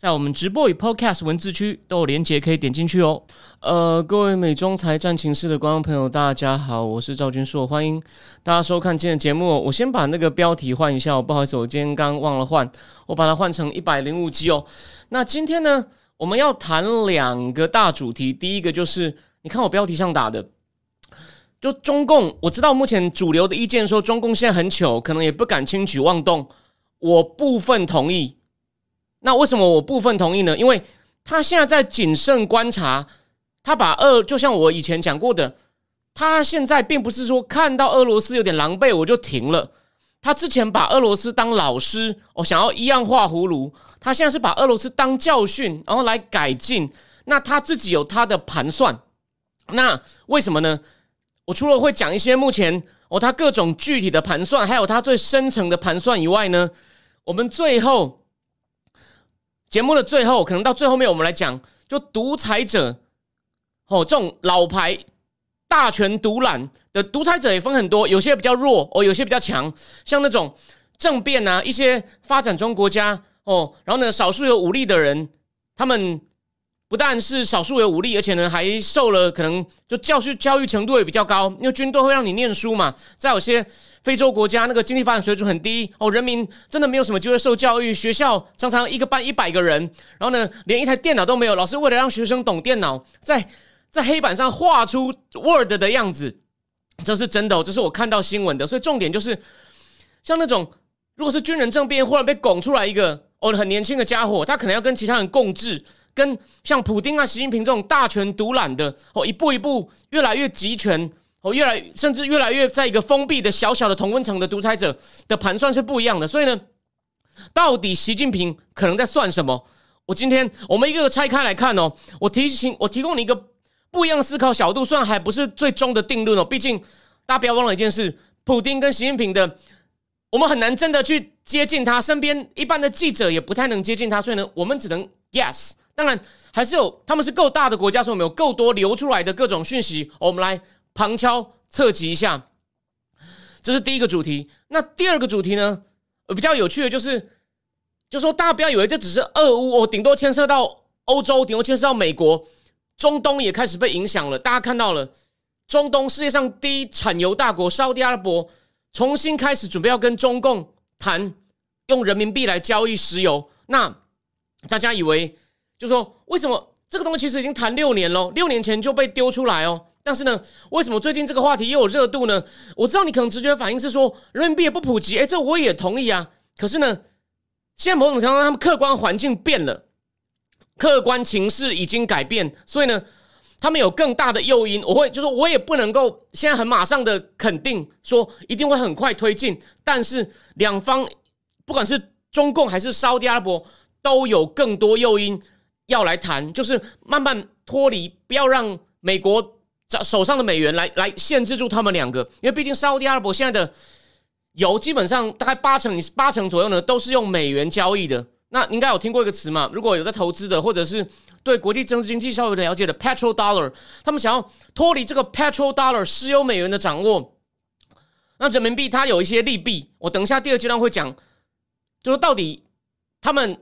在我们直播与 Podcast 文字区都有连结，可以点进去哦。呃，各位美中财战情室的观众朋友，大家好，我是赵君硕，欢迎大家收看今天的节目。我先把那个标题换一下，不好意思，我今天刚忘了换，我把它换成一百零五集哦。那今天呢，我们要谈两个大主题，第一个就是你看我标题上打的，就中共，我知道目前主流的意见说中共现在很糗，可能也不敢轻举妄动，我部分同意。那为什么我部分同意呢？因为他现在在谨慎观察，他把俄就像我以前讲过的，他现在并不是说看到俄罗斯有点狼狈我就停了。他之前把俄罗斯当老师，我想要一样画葫芦。他现在是把俄罗斯当教训，然后来改进。那他自己有他的盘算。那为什么呢？我除了会讲一些目前哦他各种具体的盘算，还有他最深层的盘算以外呢，我们最后。节目的最后，可能到最后面，我们来讲，就独裁者，哦，这种老牌大权独揽的独裁者也分很多，有些比较弱哦，有些比较强，像那种政变啊，一些发展中国家哦，然后呢，少数有武力的人，他们。不但是少数有武力，而且呢还受了可能就教育教育程度也比较高，因为军队会让你念书嘛。在有些非洲国家，那个经济发展水准很低哦，人民真的没有什么机会受教育。学校常常一个班一百个人，然后呢连一台电脑都没有。老师为了让学生懂电脑，在在黑板上画出 Word 的样子，这是真的，这是我看到新闻的。所以重点就是，像那种如果是军人政变，忽然被拱出来一个哦很年轻的家伙，他可能要跟其他人共治。跟像普京啊、习近平这种大权独揽的哦，一步一步越来越集权哦，越来甚至越来越在一个封闭的小小的同温层的独裁者的盘算是不一样的。所以呢，到底习近平可能在算什么？我今天我们一个个拆开来看哦。我提醒我提供你一个不一样思考角度，虽然还不是最终的定论哦。毕竟大家不要忘了一件事：普京跟习近平的，我们很难真的去接近他，身边一般的记者也不太能接近他，所以呢，我们只能 yes。当然，还是有他们是够大的国家，所以我们有够多流出来的各种讯息，我们来旁敲侧击一下。这是第一个主题。那第二个主题呢？比较有趣的就是，就说大家不要以为这只是俄乌，哦，顶多牵涉到欧洲，顶多牵涉到美国，中东也开始被影响了。大家看到了，中东世界上第一产油大国沙特阿拉伯重新开始准备要跟中共谈用人民币来交易石油。那大家以为？就说为什么这个东西其实已经谈六年了，六年前就被丢出来哦。但是呢，为什么最近这个话题又有热度呢？我知道你可能直觉反应是说人民币也不普及，哎，这我也同意啊。可是呢，现在某种程度他们客观环境变了，客观情势已经改变，所以呢，他们有更大的诱因。我会就说，我也不能够现在很马上的肯定说一定会很快推进。但是两方不管是中共还是沙特阿拉伯，都有更多诱因。要来谈，就是慢慢脱离，不要让美国手上的美元来来限制住他们两个，因为毕竟沙特阿拉伯现在的油基本上大概八成八成左右呢，都是用美元交易的。那应该有听过一个词嘛？如果有在投资的，或者是对国际政治经济稍微了解的，petrol dollar，他们想要脱离这个 petrol dollar 石油美元的掌握，那人民币它有一些利弊，我等一下第二阶段会讲，就是到底他们。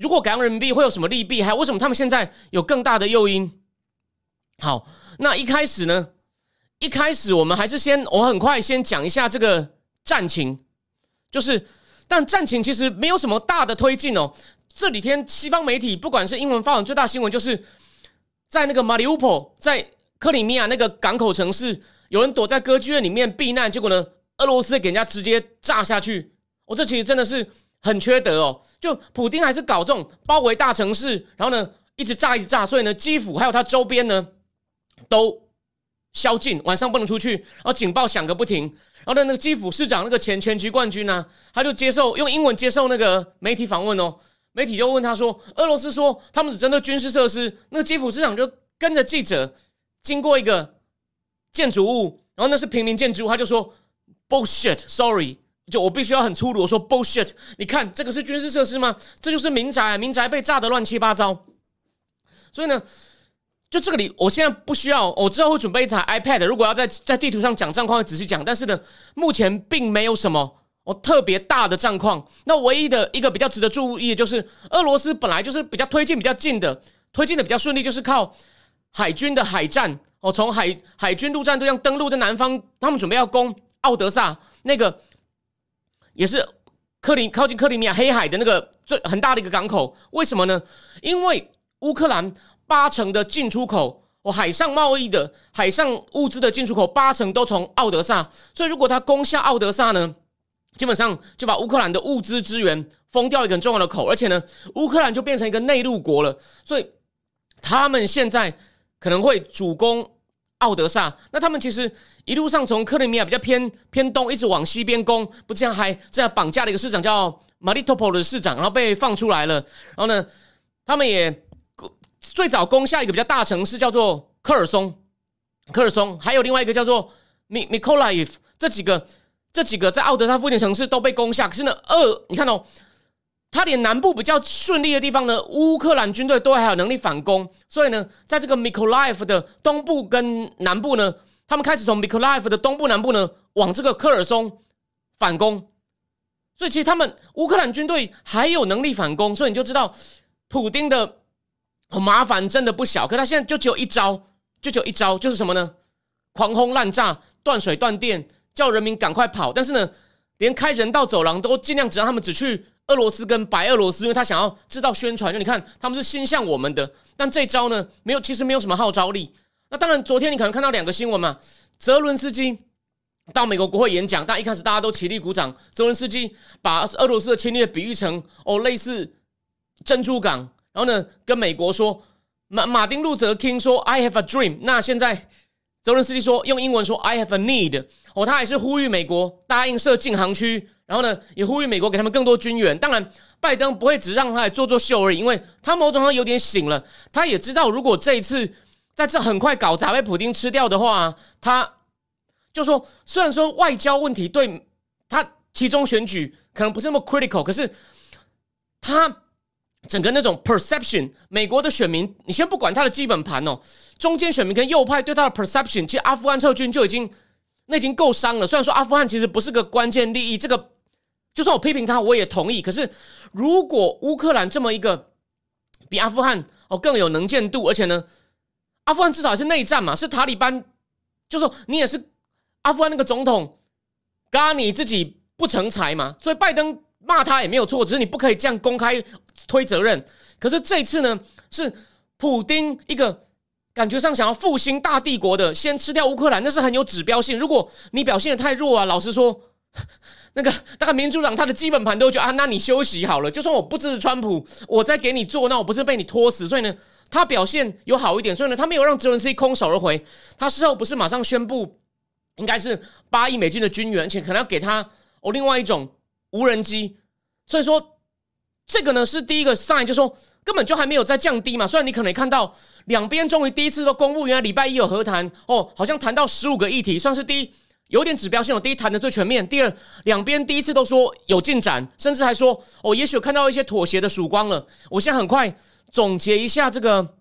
如果改用人民币会有什么利弊？还有为什么他们现在有更大的诱因？好，那一开始呢？一开始我们还是先，我很快先讲一下这个战情。就是，但战情其实没有什么大的推进哦。这几天西方媒体，不管是英文发文最大新闻，就是在那个马里乌波，在克里米亚那个港口城市，有人躲在歌剧院里面避难，结果呢，俄罗斯给人家直接炸下去。我这其实真的是。很缺德哦，就普京还是搞这种包围大城市，然后呢一直炸一直炸，所以呢基辅还有它周边呢都宵禁，晚上不能出去，然后警报响个不停。然后呢那个基辅市长那个前全局冠军呢，他就接受用英文接受那个媒体访问哦，媒体就问他说，俄罗斯说他们只针对军事设施，那个基辅市长就跟着记者经过一个建筑物，然后那是平民建筑物，他就说 bullshit，sorry，就我必须要很粗鲁，我说 bullshit。你看这个是军事设施吗？这就是民宅，民宅被炸得乱七八糟。所以呢，就这个里，我现在不需要，我之后会准备一台 iPad，如果要在在地图上讲战况，会仔细讲。但是呢，目前并没有什么。哦，特别大的战况，那唯一的一个比较值得注意的就是，俄罗斯本来就是比较推进比较近的，推进的比较顺利，就是靠海军的海战哦，从海海军陆战队这样登陆在南方，他们准备要攻奥德萨那个，也是克里靠近克里米亚黑海的那个最很大的一个港口。为什么呢？因为乌克兰八成的进出口，哦，海上贸易的海上物资的进出口八成都从奥德萨，所以如果他攻下奥德萨呢？基本上就把乌克兰的物资资源封掉一个很重要的口，而且呢，乌克兰就变成一个内陆国了。所以他们现在可能会主攻奥德萨。那他们其实一路上从克里米亚比较偏偏东，一直往西边攻，不这样还这样绑架了一个市长叫马里托波的市长，然后被放出来了。然后呢，他们也最早攻下一个比较大城市叫做科尔松，科尔松，还有另外一个叫做米米科拉伊夫，这几个。这几个在奥德萨附近城市都被攻下，可是呢，二你看哦，他连南部比较顺利的地方呢，乌克兰军队都还有能力反攻，所以呢，在这个 Mykolaiv 的东部跟南部呢，他们开始从 Mykolaiv 的东部南部呢往这个科尔松反攻，所以其实他们乌克兰军队还有能力反攻，所以你就知道普丁的麻烦真的不小，可他现在就只有一招，就只有一招，就是什么呢？狂轰滥炸，断水断电。叫人民赶快跑，但是呢，连开人道走廊都尽量只让他们只去俄罗斯跟白俄罗斯，因为他想要制造宣传。就你看，他们是心向我们的，但这招呢，没有，其实没有什么号召力。那当然，昨天你可能看到两个新闻嘛，泽伦斯基到美国国会演讲，但一开始大家都起立鼓掌。泽伦斯基把俄罗斯的侵略比喻成哦，类似珍珠港，然后呢，跟美国说马马丁路泽 King 说 I have a dream。那现在。泽伦斯基说：“用英文说，I have a need。哦，他还是呼吁美国答应设禁航区，然后呢，也呼吁美国给他们更多军援。当然，拜登不会只让他来做做秀而已，因为他某种上有点醒了。他也知道，如果这一次在这很快搞砸被普京吃掉的话，他就说，虽然说外交问题对他其中选举可能不是那么 critical，可是他。”整个那种 perception，美国的选民，你先不管他的基本盘哦，中间选民跟右派对他的 perception，其实阿富汗撤军就已经那已经够伤了。虽然说阿富汗其实不是个关键利益，这个就算我批评他，我也同意。可是如果乌克兰这么一个比阿富汗哦更有能见度，而且呢，阿富汗至少是内战嘛，是塔利班，就说你也是阿富汗那个总统，嘎你自己不成才嘛，所以拜登。骂他也没有错，只是你不可以这样公开推责任。可是这次呢，是普丁一个感觉上想要复兴大帝国的，先吃掉乌克兰，那是很有指标性。如果你表现的太弱啊，老实说，那个大概民主党他的基本盘都觉得啊，那你休息好了。就算我不支持川普，我再给你做，那我不是被你拖死？所以呢，他表现有好一点，所以呢，他没有让泽伦斯基空手而回。他事后不是马上宣布，应该是八亿美金的军援，且可能要给他哦另外一种。无人机，所以说这个呢是第一个 sign，就说根本就还没有在降低嘛。虽然你可能看到两边终于第一次都公布，原来礼拜一有和谈哦，好像谈到十五个议题，算是第一有点指标性。第一谈的最全面，第二两边第一次都说有进展，甚至还说哦，也许有看到一些妥协的曙光了。我现在很快总结一下这个，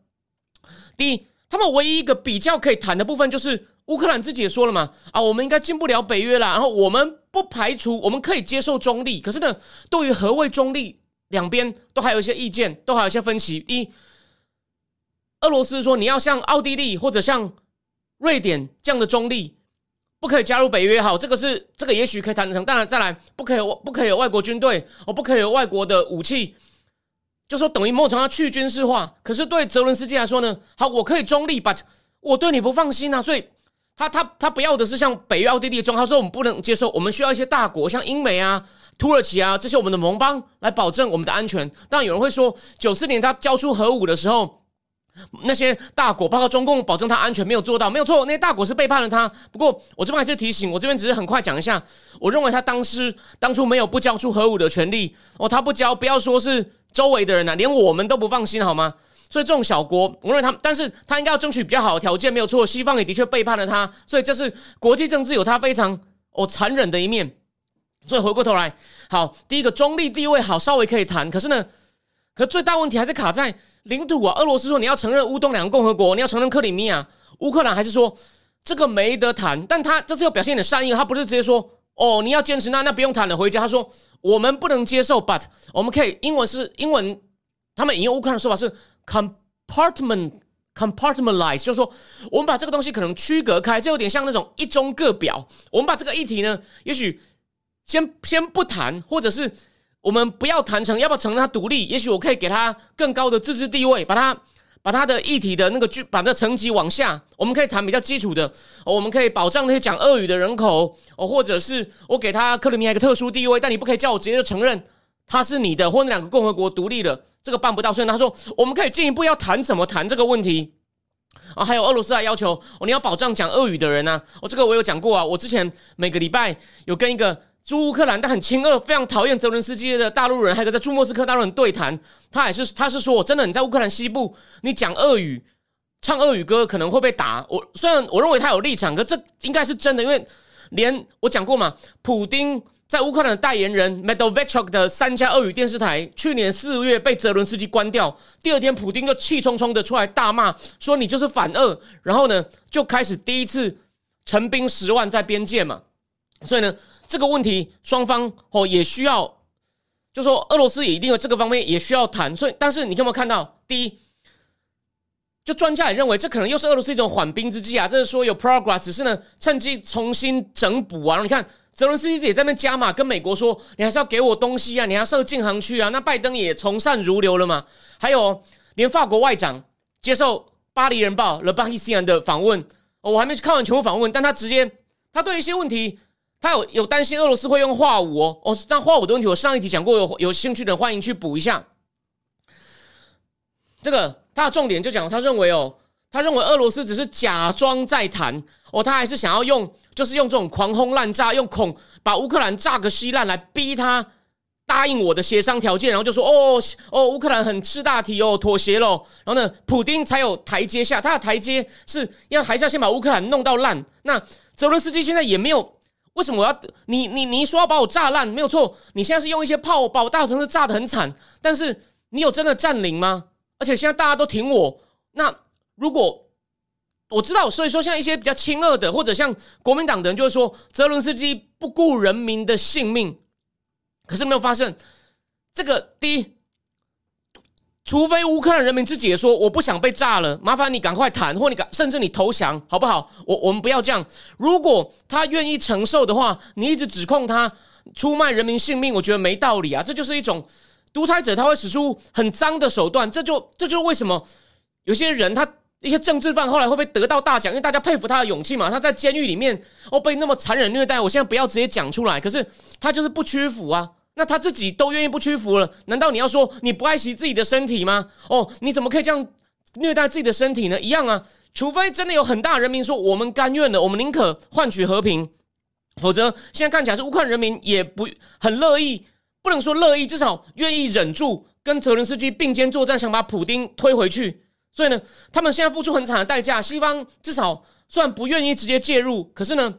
第一，他们唯一一个比较可以谈的部分就是。乌克兰自己也说了嘛，啊，我们应该进不了北约了。然后我们不排除，我们可以接受中立。可是呢，对于何谓中立，两边都还有一些意见，都还有一些分歧。一，俄罗斯说你要像奥地利或者像瑞典这样的中立，不可以加入北约。好，这个是这个也许可以谈得成。当然，再来不可以不可以有外国军队，哦，不可以有外国的武器，就说等于某种程度去军事化。可是对泽伦斯基来说呢，好，我可以中立，but 我对你不放心啊，所以。他他他不要的是像北约、奥地利的中，他说我们不能接受，我们需要一些大国，像英美啊、土耳其啊这些我们的盟邦来保证我们的安全。当然有人会说，九四年他交出核武的时候，那些大国包括中共保证他安全没有做到，没有错，那些大国是背叛了他。不过我这边还是提醒，我这边只是很快讲一下，我认为他当时当初没有不交出核武的权利哦，他不交，不要说是周围的人呐，连我们都不放心好吗？所以这种小国，我认为他，但是他应该要争取比较好的条件，没有错。西方也的确背叛了他，所以这是国际政治有他非常哦残忍的一面。所以回过头来，好，第一个中立地位好，稍微可以谈。可是呢，可最大问题还是卡在领土啊。俄罗斯说你要承认乌东两个共和国，你要承认克里米亚，乌克兰还是说这个没得谈。但他这次又表现的善意，他不是直接说哦你要坚持那那不用谈了，回家。他说我们不能接受，but 我们可以。英文是英文，他们引用乌克兰的说法是 compartment compartmentalize，就是说我们把这个东西可能区隔开，这有点像那种一中各表。我们把这个议题呢，也许。先先不谈，或者是我们不要谈成，要不要承认他独立？也许我可以给他更高的自治地位，把他把他的议题的那个剧，把那层级往下。我们可以谈比较基础的，我们可以保障那些讲俄语的人口，哦，或者是我给他克里米亚一个特殊地位，但你不可以叫我直接就承认他是你的，或那两个共和国独立的，这个办不到。所以他说，我们可以进一步要谈怎么谈这个问题啊。还有俄罗斯还要求哦，你要保障讲俄语的人呢。哦，这个我有讲过啊，我之前每个礼拜有跟一个。驻乌克兰但很亲俄，非常讨厌泽伦斯基的大陆人，还有个在驻莫斯科大陆人对谈，他也是，他是说，真的你在乌克兰西部，你讲俄语，唱俄语歌可能会被打。我虽然我认为他有立场，可这应该是真的，因为连我讲过嘛，普丁在乌克兰的代言人 Medvedchuk 的三家俄语电视台，去年四月被泽伦斯基关掉，第二天普丁就气冲冲的出来大骂，说你就是反俄，然后呢就开始第一次成兵十万在边界嘛，所以呢。这个问题，双方哦也需要，就说俄罗斯也一定有这个方面也需要谈。所以，但是你有没有看到？第一，就专家也认为这可能又是俄罗斯一种缓兵之计啊。这是说有 progress，只是呢趁机重新整补啊。你看泽伦斯基也在那边加码，跟美国说你还是要给我东西啊，你还设禁航区啊。那拜登也从善如流了嘛。还有，连法国外长接受《巴黎人报》Le p a r i s i n 的访问，我还没去看完全部访问，但他直接他对一些问题。他有有担心俄罗斯会用化武哦哦，但化武的问题我上一集讲过，有有兴趣的欢迎去补一下。这个他的重点就讲，他认为哦，他认为俄罗斯只是假装在谈哦，他还是想要用，就是用这种狂轰滥炸，用恐把乌克兰炸个稀烂来逼他答应我的协商条件，然后就说哦哦，乌克兰很吃大体哦，妥协喽，然后呢，普丁才有台阶下，他的台阶是要还是要先把乌克兰弄到烂。那泽伦斯基现在也没有。为什么我要你你你说要把我炸烂没有错？你现在是用一些炮把我大城市炸的很惨，但是你有真的占领吗？而且现在大家都挺我，那如果我知道，所以说像一些比较亲俄的，或者像国民党的人，就会说泽伦斯基不顾人民的性命，可是没有发生这个第一。除非乌克兰人民自己也说我不想被炸了，麻烦你赶快谈，或你赶甚至你投降好不好？我我们不要这样。如果他愿意承受的话，你一直指控他出卖人民性命，我觉得没道理啊。这就是一种独裁者，他会使出很脏的手段。这就这就是为什么有些人他一些政治犯后来会被得到大奖，因为大家佩服他的勇气嘛。他在监狱里面哦被那么残忍虐待，我现在不要直接讲出来，可是他就是不屈服啊。那他自己都愿意不屈服了，难道你要说你不爱惜自己的身体吗？哦，你怎么可以这样虐待自己的身体呢？一样啊，除非真的有很大人民说我们甘愿的，我们宁可换取和平，否则现在看起来是乌克兰人民也不很乐意，不能说乐意，至少愿意忍住跟泽伦斯基并肩作战，想把普丁推回去。所以呢，他们现在付出很惨的代价。西方至少虽然不愿意直接介入，可是呢，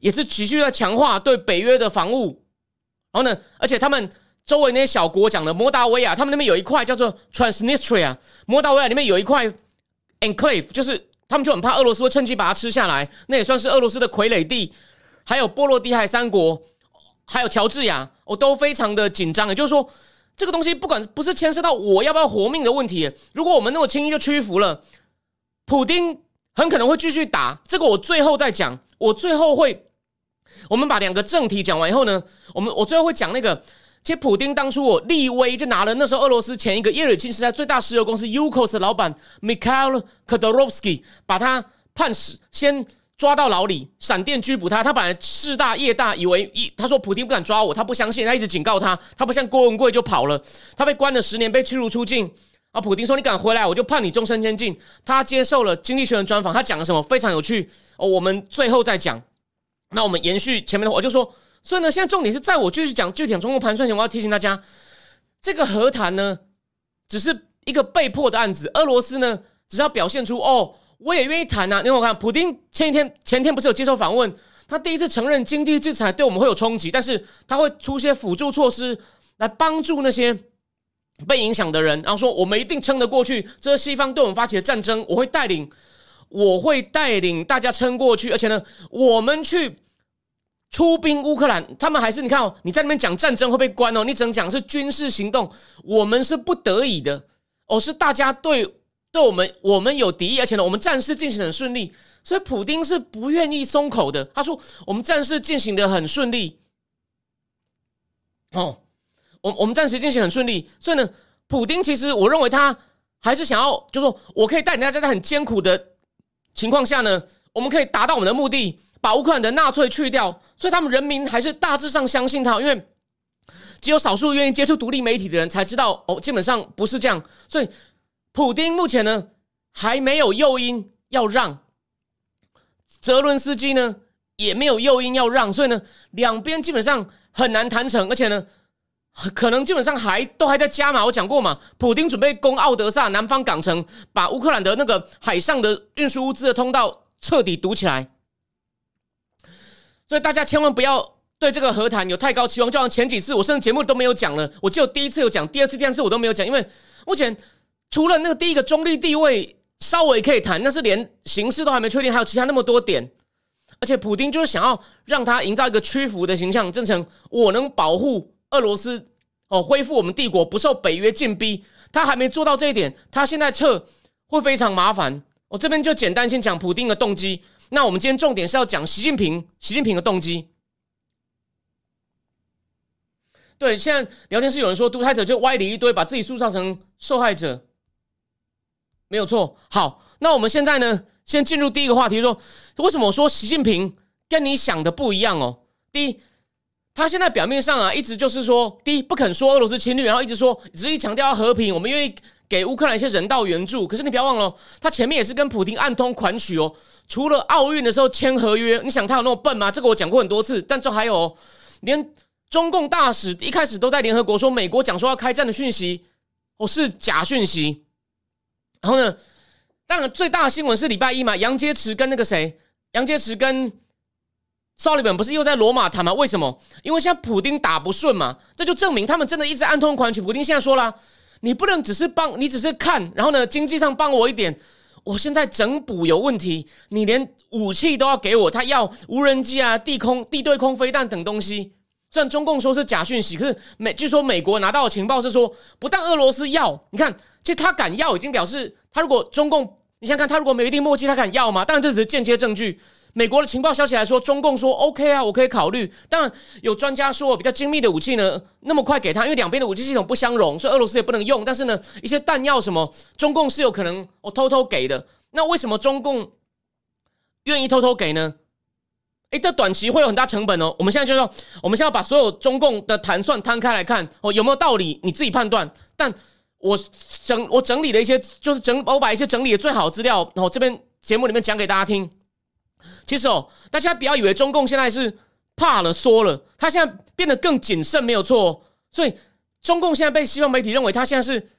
也是持续在强化对北约的防务。然后呢？而且他们周围那些小国讲的摩达维亚，他们那边有一块叫做 Transnistria，摩达维亚里面有一块 enclave，就是他们就很怕俄罗斯会趁机把它吃下来。那也算是俄罗斯的傀儡地。还有波罗的海三国，还有乔治亚，我都非常的紧张。也就是说，这个东西不管不是牵涉到我要不要活命的问题，如果我们那么轻易就屈服了，普丁很可能会继续打。这个我最后再讲，我最后会。我们把两个正题讲完以后呢，我们我最后会讲那个，其实普丁当初我立威就拿了那时候俄罗斯前一个叶尔钦时代最大石油公司 Ukos 的老板 Mikhail k o d o r o v s k y 把他判死，先抓到牢里，闪电拘捕他。他本来势大业大，以为一他说普丁不敢抓我，他不相信，他一直警告他，他不像郭文贵就跑了，他被关了十年，被驱逐出境。啊，普丁说你敢回来，我就判你终身监禁。他接受了经济学人专访，他讲了什么非常有趣哦，我们最后再讲。那我们延续前面的话，我就说，所以呢，现在重点是在我继续讲具体中国盘算前，我要提醒大家，这个和谈呢，只是一个被迫的案子，俄罗斯呢只要表现出哦，我也愿意谈啊。你我看，普丁前一天前天不是有接受访问，他第一次承认经济制裁对我们会有冲击，但是他会出些辅助措施来帮助那些被影响的人，然后说我们一定撑得过去。这是西方对我们发起的战争，我会带领，我会带领大家撑过去，而且呢，我们去。出兵乌克兰，他们还是你看哦，你在那边讲战争会被关哦，你只能讲是军事行动，我们是不得已的哦，是大家对对我们我们有敌意，而且呢，我们战事进行很顺利，所以普丁是不愿意松口的。他说我们战事进行的很顺利，哦，我我们战时进行很顺利，所以呢，普丁其实我认为他还是想要，就说我可以带领大家在很艰苦的情况下呢，我们可以达到我们的目的。把乌克兰的纳粹去掉，所以他们人民还是大致上相信他，因为只有少数愿意接触独立媒体的人才知道哦，基本上不是这样。所以，普丁目前呢还没有诱因要让，泽伦斯基呢也没有诱因要让，所以呢两边基本上很难谈成，而且呢可能基本上还都还在加码。我讲过嘛，普丁准备攻奥德萨南方港城，把乌克兰的那个海上的运输物资的通道彻底堵起来。所以大家千万不要对这个和谈有太高期望，就像前几次我甚至节目都没有讲了，我只有第一次有讲，第二次、第三次我都没有讲，因为目前除了那个第一个中立地位稍微可以谈，那是连形式都还没确定，还有其他那么多点，而且普丁就是想要让他营造一个屈服的形象，真成我能保护俄罗斯哦，恢复我们帝国不受北约禁逼，他还没做到这一点，他现在撤会非常麻烦。我这边就简单先讲普丁的动机。那我们今天重点是要讲习近平，习近平的动机。对，现在聊天室有人说独裁者就歪理一堆，把自己塑造成受害者，没有错。好，那我们现在呢，先进入第一个话题，说为什么我说习近平跟你想的不一样哦？第一，他现在表面上啊，一直就是说，第一不肯说俄罗斯侵略，然后一直说，执意强调要和平，我们愿意。给乌克兰一些人道援助，可是你不要忘了，他前面也是跟普京暗通款曲哦。除了奥运的时候签合约，你想他有那么笨吗？这个我讲过很多次。但这还有，连中共大使一开始都在联合国说美国讲说要开战的讯息，哦是假讯息。然后呢，当然最大的新闻是礼拜一嘛，杨洁篪跟那个谁，杨洁篪跟绍利本不是又在罗马谈吗？为什么？因为现在普京打不顺嘛，这就证明他们真的一直暗通款曲。普京现在说了。你不能只是帮，你只是看，然后呢，经济上帮我一点。我现在整补有问题，你连武器都要给我，他要无人机啊、地空、地对空飞弹等东西。虽然中共说是假讯息，可是美据说美国拿到的情报是说，不但俄罗斯要，你看，其实他敢要，已经表示他如果中共，你想看他如果没有一定默契，他敢要吗？当然这只是间接证据。美国的情报消息来说，中共说 OK 啊，我可以考虑。当然有专家说，比较精密的武器呢，那么快给他，因为两边的武器系统不相容，所以俄罗斯也不能用。但是呢，一些弹药什么，中共是有可能我偷偷给的。那为什么中共愿意偷偷给呢？诶，这短期会有很大成本哦。我们现在就说，我们现在把所有中共的盘算摊开来看，哦，有没有道理？你自己判断。但我整我整理了一些，就是整我把一些整理的最好的资料，然后这边节目里面讲给大家听。其实哦，大家不要以为中共现在是怕了缩了，他现在变得更谨慎，没有错。所以中共现在被西方媒体认为他现在是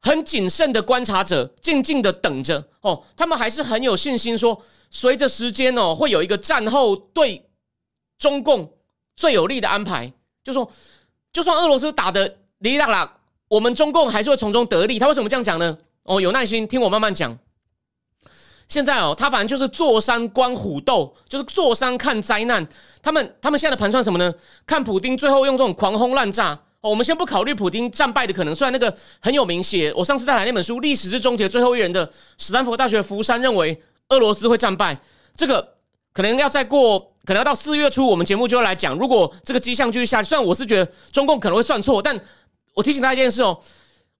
很谨慎的观察者，静静的等着哦。他们还是很有信心，说随着时间哦，会有一个战后对中共最有利的安排。就说，就算俄罗斯打的哩啦啦，我们中共还是会从中得利。他为什么这样讲呢？哦，有耐心听我慢慢讲。现在哦，他反正就是坐山观虎斗，就是坐山看灾难。他们他们现在的盘算什么呢？看普丁最后用这种狂轰滥炸。哦，我们先不考虑普丁战败的可能。虽然那个很有名，写我上次带来那本书《历史之终结最后一人》的史丹佛大学福山认为俄罗斯会战败。这个可能要再过，可能要到四月初，我们节目就要来讲。如果这个迹象继续下去，虽然我是觉得中共可能会算错，但我提醒大家一件事哦。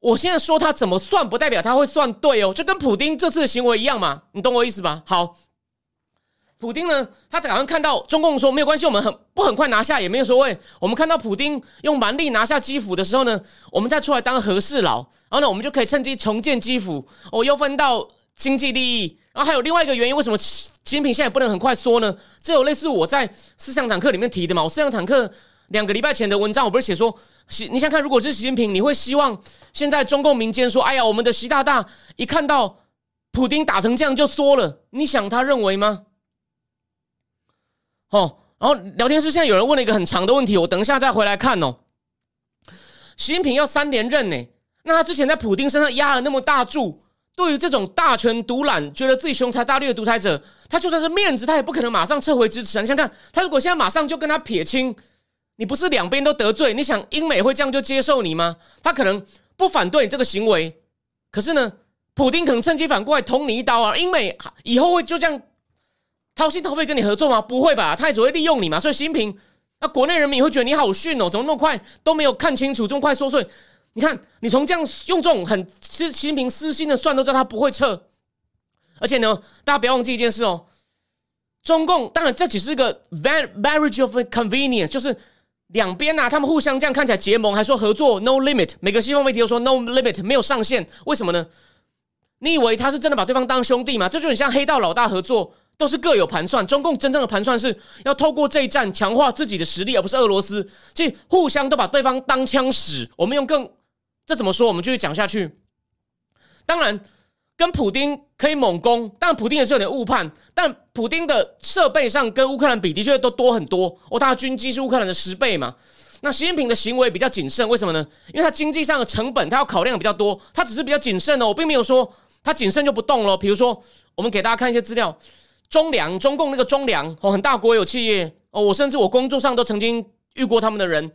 我现在说他怎么算，不代表他会算对哦，就跟普丁这次的行为一样嘛，你懂我意思吧？好，普丁呢，他好像看到中共说没有关系，我们很不很快拿下也没有所谓。我们看到普丁用蛮力拿下基辅的时候呢，我们再出来当和事佬，然后呢，我们就可以趁机重建基辅，哦，又分到经济利益。然后还有另外一个原因，为什么习近平现在不能很快说呢？这有类似我在思想坦克里面提的嘛？我思想坦克两个礼拜前的文章，我不是写说，你想看，如果是习近平，你会希望现在中共民间说，哎呀，我们的习大大一看到普京打成这样就缩了，你想他认为吗？哦，然后聊天室现在有人问了一个很长的问题，我等一下再回来看哦。习近平要三连任呢，那他之前在普京身上压了那么大注。对于这种大权独揽、觉得自己雄才大略的独裁者，他就算是面子，他也不可能马上撤回支持。你想看，他如果现在马上就跟他撇清，你不是两边都得罪？你想英美会这样就接受你吗？他可能不反对你这个行为，可是呢，普京可能趁机反过来捅你一刀啊！英美以后会就这样掏心掏肺跟你合作吗？不会吧，他也只会利用你嘛。所以习近平，那国内人民也会觉得你好逊哦，怎么那么快都没有看清楚，这么快缩税？你看，你从这样用这种很习习近平私心的算，都知道他不会撤。而且呢，大家不要忘记一件事哦，中共当然这只是个 marriage of convenience，就是两边呐，他们互相这样看起来结盟，还说合作 no limit，每个西方媒体都说 no limit，没有上限。为什么呢？你以为他是真的把对方当兄弟吗？这就很像黑道老大合作，都是各有盘算。中共真正的盘算是要透过这一战强化自己的实力，而不是俄罗斯，即互相都把对方当枪使。我们用更这怎么说？我们继续讲下去。当然，跟普丁可以猛攻，但普丁也是有点误判。但普丁的设备上跟乌克兰比，的确都多很多。哦，他的军机是乌克兰的十倍嘛？那习近平的行为比较谨慎，为什么呢？因为他经济上的成本，他要考量比较多。他只是比较谨慎哦，我并没有说他谨慎就不动了。比如说，我们给大家看一些资料：中粮，中共那个中粮哦，很大国有企业哦，我甚至我工作上都曾经遇过他们的人。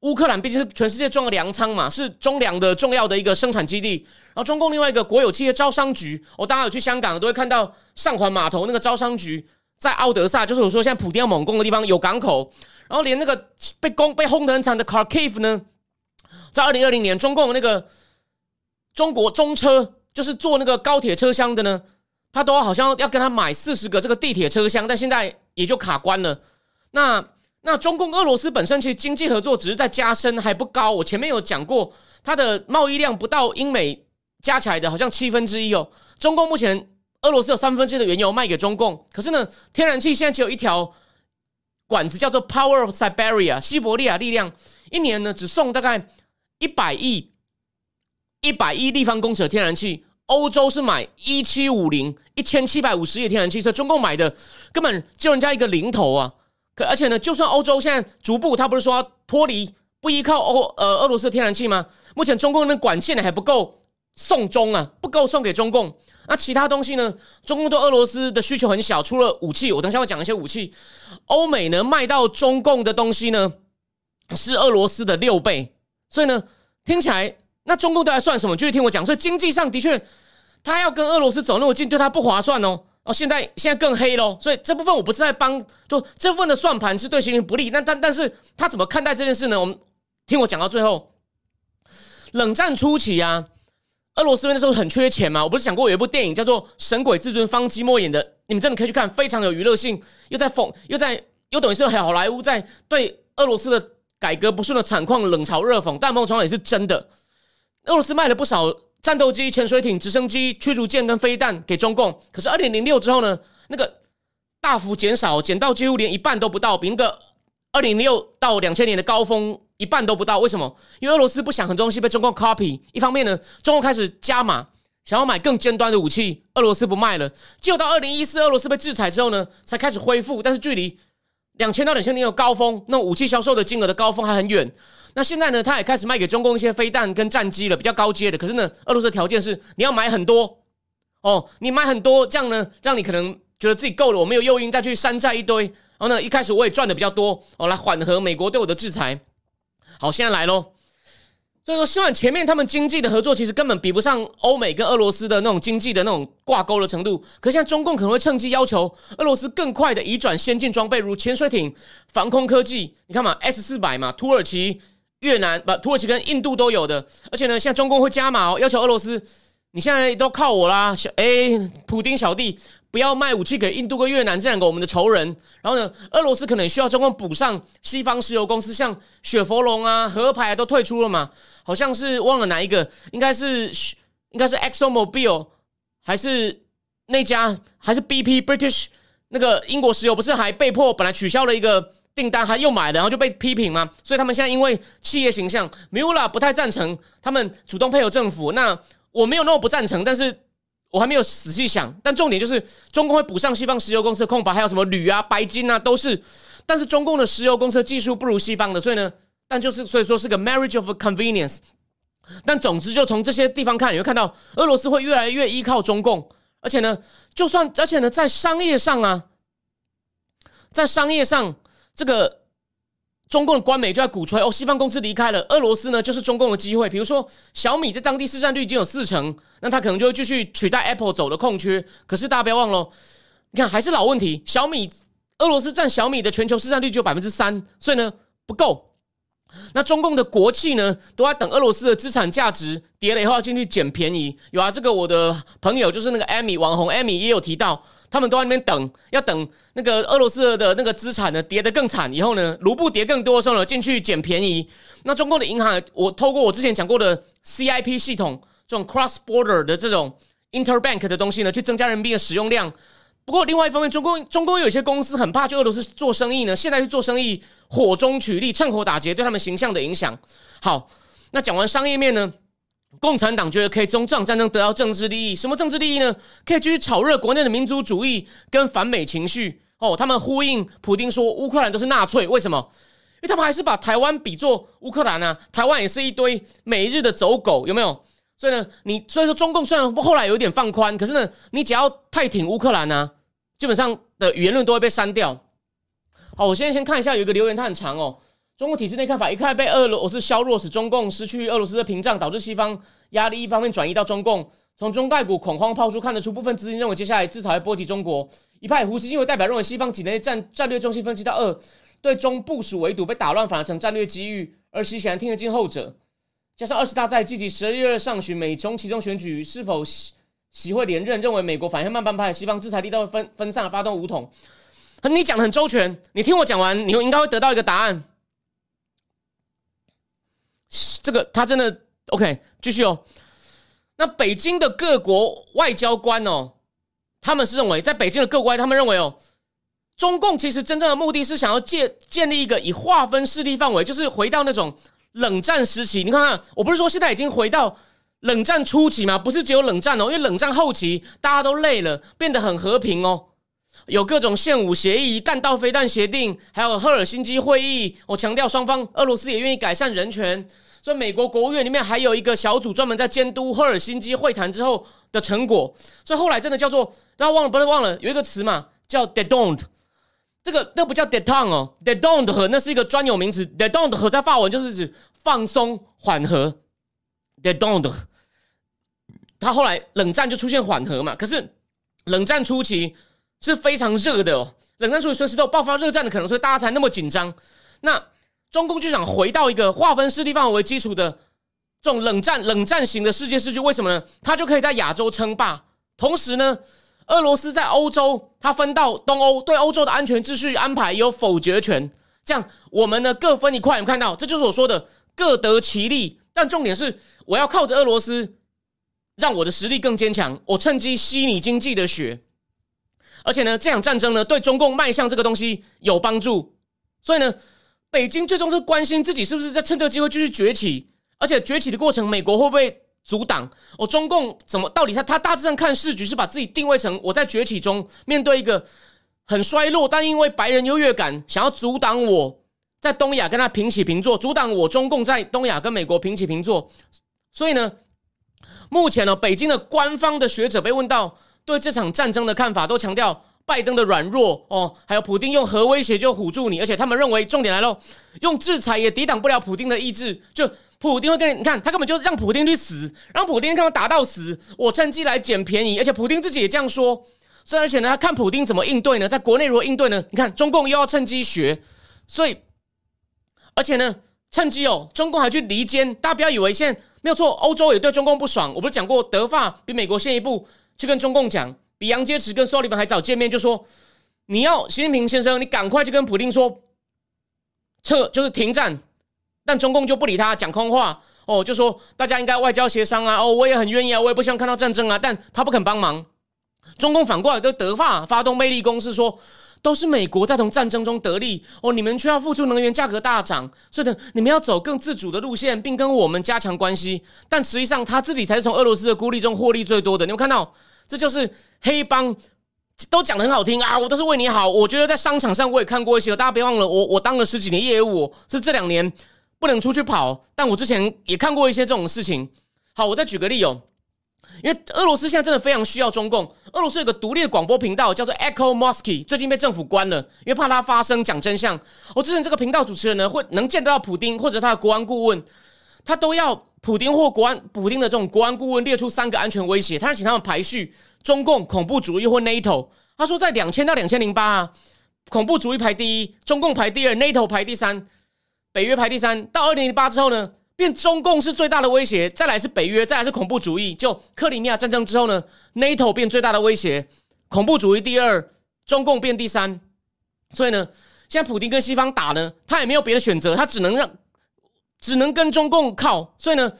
乌克兰毕竟是全世界重要粮仓嘛，是中粮的重要的一个生产基地。然后中共另外一个国有企业招商局，我大家有去香港都会看到上环码头那个招商局在奥德萨，就是我说现在普丁要猛攻的地方有港口。然后连那个被攻被轰得很惨的 Kharkiv 呢，在二零二零年中共那个中国中车就是做那个高铁车厢的呢，他都好像要跟他买四十个这个地铁车厢，但现在也就卡关了。那。那中共俄罗斯本身其实经济合作只是在加深，还不高。我前面有讲过，它的贸易量不到英美加起来的好像七分之一哦。中共目前俄罗斯有三分之一的原油卖给中共，可是呢，天然气现在只有一条管子，叫做 Power of Siberia 西伯利亚力量，一年呢只送大概一百亿一百亿立方公尺的天然气。欧洲是买一七五零一千七百五十亿天然气，所以中共买的根本就人家一个零头啊。可而且呢，就算欧洲现在逐步，他不是说脱离不依靠欧呃俄罗斯的天然气吗？目前中共那管线呢还不够送中啊，不够送给中共。那其他东西呢？中共对俄罗斯的需求很小，除了武器，我等下会讲一些武器。欧美呢卖到中共的东西呢是俄罗斯的六倍，所以呢听起来那中共都在算什么？继续听我讲，所以经济上的确他要跟俄罗斯走那么近，对他不划算哦。哦，现在现在更黑喽，所以这部分我不是在帮，就这部分的算盘是对习近平不利。那但但是他怎么看待这件事呢？我们听我讲到最后。冷战初期啊，俄罗斯那时候很缺钱嘛。我不是讲过有一部电影叫做《神鬼至尊》，方基莫演的，你们真的可以去看，非常有娱乐性，又在讽，又在又等于是好莱坞在对俄罗斯的改革不顺的惨况冷嘲热讽。但某种程度也是真的，俄罗斯卖了不少。战斗机、潜水艇、直升机、驱逐舰跟飞弹给中共，可是二零零六之后呢？那个大幅减少，减到几乎连一半都不到，比那个二零零六到两千年的高峰一半都不到。为什么？因为俄罗斯不想很多东西被中共 copy。一方面呢，中共开始加码，想要买更尖端的武器，俄罗斯不卖了。就到二零一四，俄罗斯被制裁之后呢，才开始恢复，但是距离两千到两千年有高峰，那武器销售的金额的高峰还很远。那现在呢？他也开始卖给中共一些飞弹跟战机了，比较高阶的。可是呢，俄罗斯的条件是你要买很多哦，你买很多，这样呢，让你可能觉得自己够了，我没有诱因再去山寨一堆。然后呢，一开始我也赚的比较多哦，来缓和美国对我的制裁。好，现在来喽。所以说，希望前面他们经济的合作其实根本比不上欧美跟俄罗斯的那种经济的那种挂钩的程度。可现在中共可能会趁机要求俄罗斯更快的移转先进装备，如潜水艇、防空科技。你看嘛，S 四百嘛，土耳其。越南不，土耳其跟印度都有的，而且呢，现在中共会加码哦，要求俄罗斯，你现在都靠我啦，小哎，普丁小弟，不要卖武器给印度跟越南这两个我们的仇人。然后呢，俄罗斯可能需要中共补上西方石油公司，像雪佛龙啊、壳牌都退出了嘛，好像是忘了哪一个，应该是应该是 Exxon Mobil 还是那家还是 BP British 那个英国石油不是还被迫本来取消了一个。订单，还又买了，然后就被批评嘛。所以他们现在因为企业形象 m u l a 不太赞成他们主动配合政府。那我没有那么不赞成，但是我还没有仔细想。但重点就是，中共会补上西方石油公司的空白，还有什么铝啊、白金啊，都是。但是中共的石油公司技术不如西方的，所以呢，但就是所以说是个 marriage of convenience。但总之，就从这些地方看，你会看到俄罗斯会越来越依靠中共，而且呢，就算而且呢，在商业上啊，在商业上。这个中共的官媒就在鼓吹哦，西方公司离开了俄罗斯呢，就是中共的机会。比如说小米在当地市占率已经有四成，那它可能就会继续取代 Apple 走的空缺。可是大家不要忘了，你看还是老问题，小米俄罗斯占小米的全球市占率只有百分之三，所以呢不够。那中共的国企呢，都在等俄罗斯的资产价值跌了以后要进去捡便宜。有啊，这个我的朋友就是那个艾米网红艾米也有提到。他们都在那边等，要等那个俄罗斯的那个资产呢跌得更惨以后呢，卢布跌更多的时候呢，进去捡便宜。那中共的银行，我透过我之前讲过的 CIP 系统，这种 cross border 的这种 interbank 的东西呢，去增加人民币的使用量。不过另外一方面，中共中共有些公司很怕去俄罗斯做生意呢，现在去做生意，火中取栗，趁火打劫，对他们形象的影响。好，那讲完商业面呢？共产党觉得可以从这场战争得到政治利益，什么政治利益呢？可以继续炒热国内的民族主义跟反美情绪哦。他们呼应普京说乌克兰都是纳粹，为什么？因为他们还是把台湾比作乌克兰啊，台湾也是一堆美日的走狗，有没有？所以呢，你所以说中共虽然后来有点放宽，可是呢，你只要太挺乌克兰呢，基本上的言论都会被删掉。好，我现在先看一下，有一个留言，它很长哦。中国体制内看法一看被俄罗斯削弱，使中共失去俄罗斯的屏障，导致西方压力一方面转移到中共。从中概股恐慌抛出看得出，部分资金认为接下来制裁会波及中国。一派胡锡进为代表认为，西方几年战战略中心分析到二，对中部署围堵被打乱，反而成战略机遇。而西显然听得进后者。加上二十大在即，及十二月上旬美中其中选举是否习会连任，认为美国反向慢半拍，西方制裁力道分分散，发动武统。你讲的很周全，你听我讲完，你应该会得到一个答案。这个他真的 OK，继续哦。那北京的各国外交官哦，他们是认为，在北京的各国，他们认为哦，中共其实真正的目的是想要建建立一个以划分势力范围，就是回到那种冷战时期。你看看，我不是说现在已经回到冷战初期吗？不是只有冷战哦，因为冷战后期大家都累了，变得很和平哦。有各种限武协议、弹道飞弹协定，还有赫尔辛基会议。我强调，双方俄罗斯也愿意改善人权。所以，美国国务院里面还有一个小组，专门在监督赫尔辛基会谈之后的成果。所以后来真的叫做，大家忘了，不能忘了，有一个词嘛，叫 “de don't”。这个那不叫 d e t o n 哦，“de don't” 和那是一个专有名词，“de don't” 和在法文就是指放松、缓和。“de don't”，他后来冷战就出现缓和嘛。可是冷战初期。是非常热的哦，冷战初期随时都有爆发热战的可能，所以大家才那么紧张。那中共就想回到一个划分势力范围为基础的这种冷战、冷战型的世界秩序，为什么呢？它就可以在亚洲称霸。同时呢，俄罗斯在欧洲，它分到东欧，对欧洲的安全秩序安排有否决权。这样我们呢各分一块，有看到？这就是我说的各得其利。但重点是，我要靠着俄罗斯，让我的实力更坚强。我趁机吸你经济的血。而且呢，这场战争呢，对中共迈向这个东西有帮助。所以呢，北京最终是关心自己是不是在趁这个机会继续崛起，而且崛起的过程，美国会不会阻挡？哦，中共怎么到底他他大致上看市局是把自己定位成我在崛起中面对一个很衰落，但因为白人优越感想要阻挡我在东亚跟他平起平坐，阻挡我中共在东亚跟美国平起平坐。所以呢，目前呢，北京的官方的学者被问到。对这场战争的看法都强调拜登的软弱哦，还有普京用核威胁就唬住你，而且他们认为重点来了，用制裁也抵挡不了普京的意志。就普京会跟你你看，他根本就是让普京去死，让普京看到打到死，我趁机来捡便宜。而且普京自己也这样说。所以而且呢，他看普京怎么应对呢？在国内如何应对呢？你看中共又要趁机学，所以而且呢，趁机哦，中共还去离间。大家不要以为现在没有错，欧洲也对中共不爽。我不是讲过德法比美国先一步。去跟中共讲，比杨洁篪跟苏利文还早见面，就说你要习近平先生，你赶快去跟普京说撤，就是停战。但中共就不理他，讲空话哦，就说大家应该外交协商啊。哦，我也很愿意啊，我也不想看到战争啊，但他不肯帮忙。中共反过来对德法发动魅力攻势，说都是美国在从战争中得利哦，你们却要付出能源价格大涨，所以，你们要走更自主的路线，并跟我们加强关系。但实际上，他自己才是从俄罗斯的孤立中获利最多的。你有看到，这就是黑帮都讲的很好听啊，我都是为你好。我觉得在商场上我也看过一些，大家别忘了，我我当了十几年业务，是这两年不能出去跑，但我之前也看过一些这种事情。好，我再举个例哦。因为俄罗斯现在真的非常需要中共。俄罗斯有个独立的广播频道叫做 Echo Mosky，最近被政府关了，因为怕他发声讲真相。我之前这个频道主持人呢，会能见得到普丁或者他的国安顾问，他都要普丁或国安普丁的这种国安顾问列出三个安全威胁，他请他们排序：中共、恐怖主义或 NATO。他说在两千到两千零八啊，恐怖主义排第一，中共排第二，NATO 排第三，北约排第三。到二零零八之后呢？变中共是最大的威胁，再来是北约，再来是恐怖主义。就克里米亚战争之后呢，NATO 变最大的威胁，恐怖主义第二，中共变第三。所以呢，现在普丁跟西方打呢，他也没有别的选择，他只能让，只能跟中共靠。所以呢，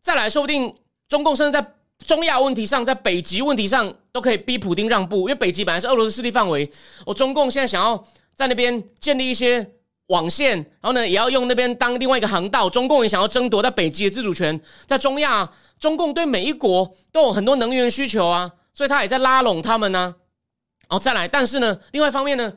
再来说不定中共甚至在中亚问题上，在北极问题上都可以逼普京让步，因为北极本来是俄罗斯势力范围，我中共现在想要在那边建立一些。网线，然后呢，也要用那边当另外一个航道。中共也想要争夺在北极的自主权，在中亚，中共对每一国都有很多能源需求啊，所以他也在拉拢他们呢。然后再来，但是呢，另外一方面呢，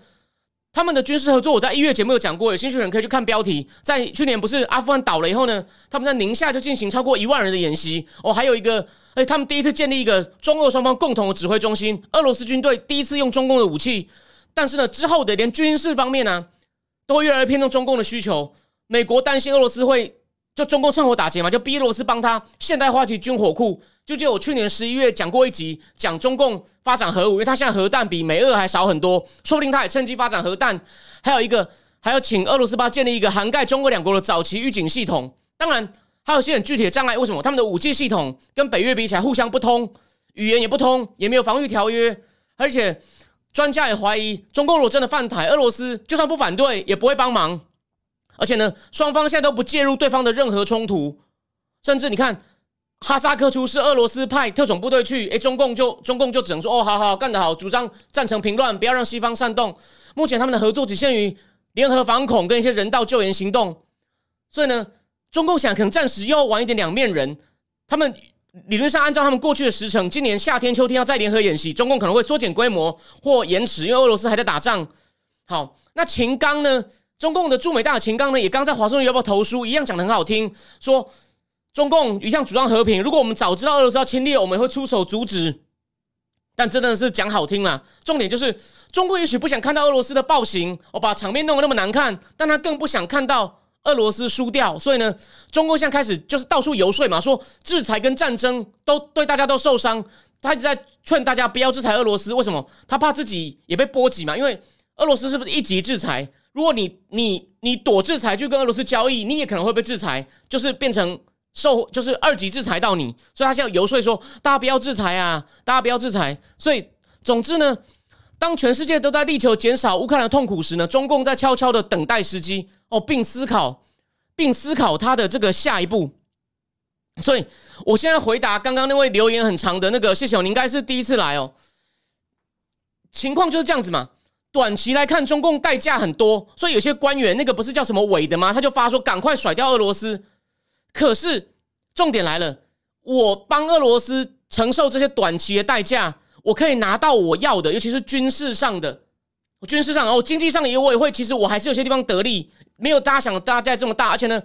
他们的军事合作，我在一月节目有讲过，有兴趣的人可以去看标题。在去年不是阿富汗倒了以后呢，他们在宁夏就进行超过一万人的演习。哦，还有一个，哎，他们第一次建立一个中俄双方共同的指挥中心。俄罗斯军队第一次用中共的武器，但是呢，之后的连军事方面呢。都会越来越偏重中共的需求。美国担心俄罗斯会就中共趁火打劫嘛，就逼俄罗斯帮他现代化其军火库。就就我去年十一月讲过一集，讲中共发展核武，因为他现在核弹比美俄还少很多，说不定他也趁机发展核弹。还有一个，还要请俄罗斯帮建立一个涵盖中俄两国的早期预警系统。当然，还有些很具体的障碍。为什么他们的武器系统跟北约比起来互相不通，语言也不通，也没有防御条约，而且。专家也怀疑，中共如果真的犯台，俄罗斯就算不反对，也不会帮忙。而且呢，双方现在都不介入对方的任何冲突，甚至你看，哈萨克出事，俄罗斯派特种部队去，诶，中共就中共就只能说，哦，好好干得好，主张赞成平乱，不要让西方煽动。目前他们的合作只限于联合反恐跟一些人道救援行动。所以呢，中共想可能暂时又玩一点两面人，他们。理论上，按照他们过去的时程，今年夏天、秋天要再联合演习，中共可能会缩减规模或延迟，因为俄罗斯还在打仗。好，那秦刚呢？中共的驻美大使秦刚呢，也刚在华盛顿邮报投书，一样讲的很好听，说中共一向主张和平。如果我们早知道俄罗斯要侵略，我们会出手阻止。但真的是讲好听了，重点就是中国也许不想看到俄罗斯的暴行，我把场面弄得那么难看，但他更不想看到。俄罗斯输掉，所以呢，中共现在开始就是到处游说嘛，说制裁跟战争都对大家都受伤，他一直在劝大家不要制裁俄罗斯。为什么？他怕自己也被波及嘛。因为俄罗斯是不是一级制裁？如果你你你躲制裁去跟俄罗斯交易，你也可能会被制裁，就是变成受就是二级制裁到你。所以他现在游说说大家不要制裁啊，大家不要制裁。所以总之呢，当全世界都在力求减少乌克兰痛苦时呢，中共在悄悄的等待时机。哦，并思考，并思考他的这个下一步。所以，我现在回答刚刚那位留言很长的那个，谢谢你应该是第一次来哦。情况就是这样子嘛。短期来看，中共代价很多，所以有些官员那个不是叫什么伟的吗？他就发说赶快甩掉俄罗斯。可是重点来了，我帮俄罗斯承受这些短期的代价，我可以拿到我要的，尤其是军事上的。军事上，然后经济上也我也会，其实我还是有些地方得利。没有大家想的大家这么大，而且呢，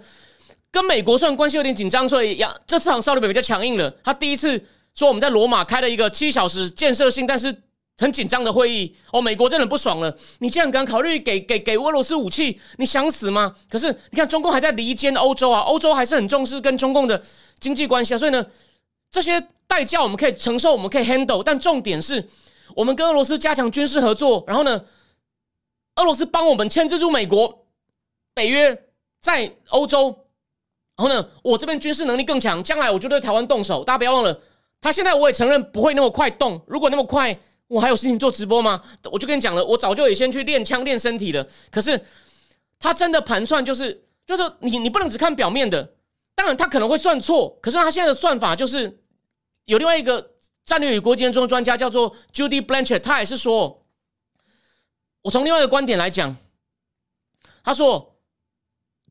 跟美国虽然关系有点紧张，所以呀，这次好像稍微比较强硬了。他第一次说我们在罗马开了一个七小时建设性但是很紧张的会议，哦，美国真的不爽了。你竟然敢考虑给给给俄罗斯武器？你想死吗？可是你看，中共还在离间欧洲啊，欧洲还是很重视跟中共的经济关系啊。所以呢，这些代价我们可以承受，我们可以 handle。但重点是我们跟俄罗斯加强军事合作，然后呢，俄罗斯帮我们牵制住美国。北约在欧洲，然后呢，我这边军事能力更强，将来我就对台湾动手。大家不要忘了，他现在我也承认不会那么快动。如果那么快，我还有事情做直播吗？我就跟你讲了，我早就也先去练枪练身体了。可是他真的盘算就是，就是你你不能只看表面的。当然他可能会算错，可是他现在的算法就是有另外一个战略与国际中的专家叫做 Judy Blanchett，他也是说。我从另外一个观点来讲，他说，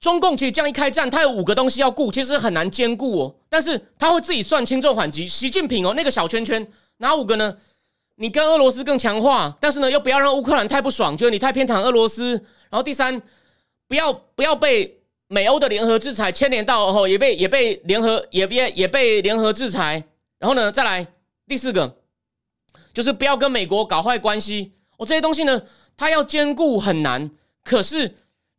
中共其实这样一开战，他有五个东西要顾，其实很难兼顾哦。但是他会自己算轻重缓急。习近平哦，那个小圈圈哪五个呢？你跟俄罗斯更强化，但是呢，又不要让乌克兰太不爽，觉得你太偏袒俄罗斯。然后第三，不要不要被美欧的联合制裁牵连到后，也被也被联合也也也被联合制裁。然后呢，再来第四个，就是不要跟美国搞坏关系。我这些东西呢，它要兼顾很难。可是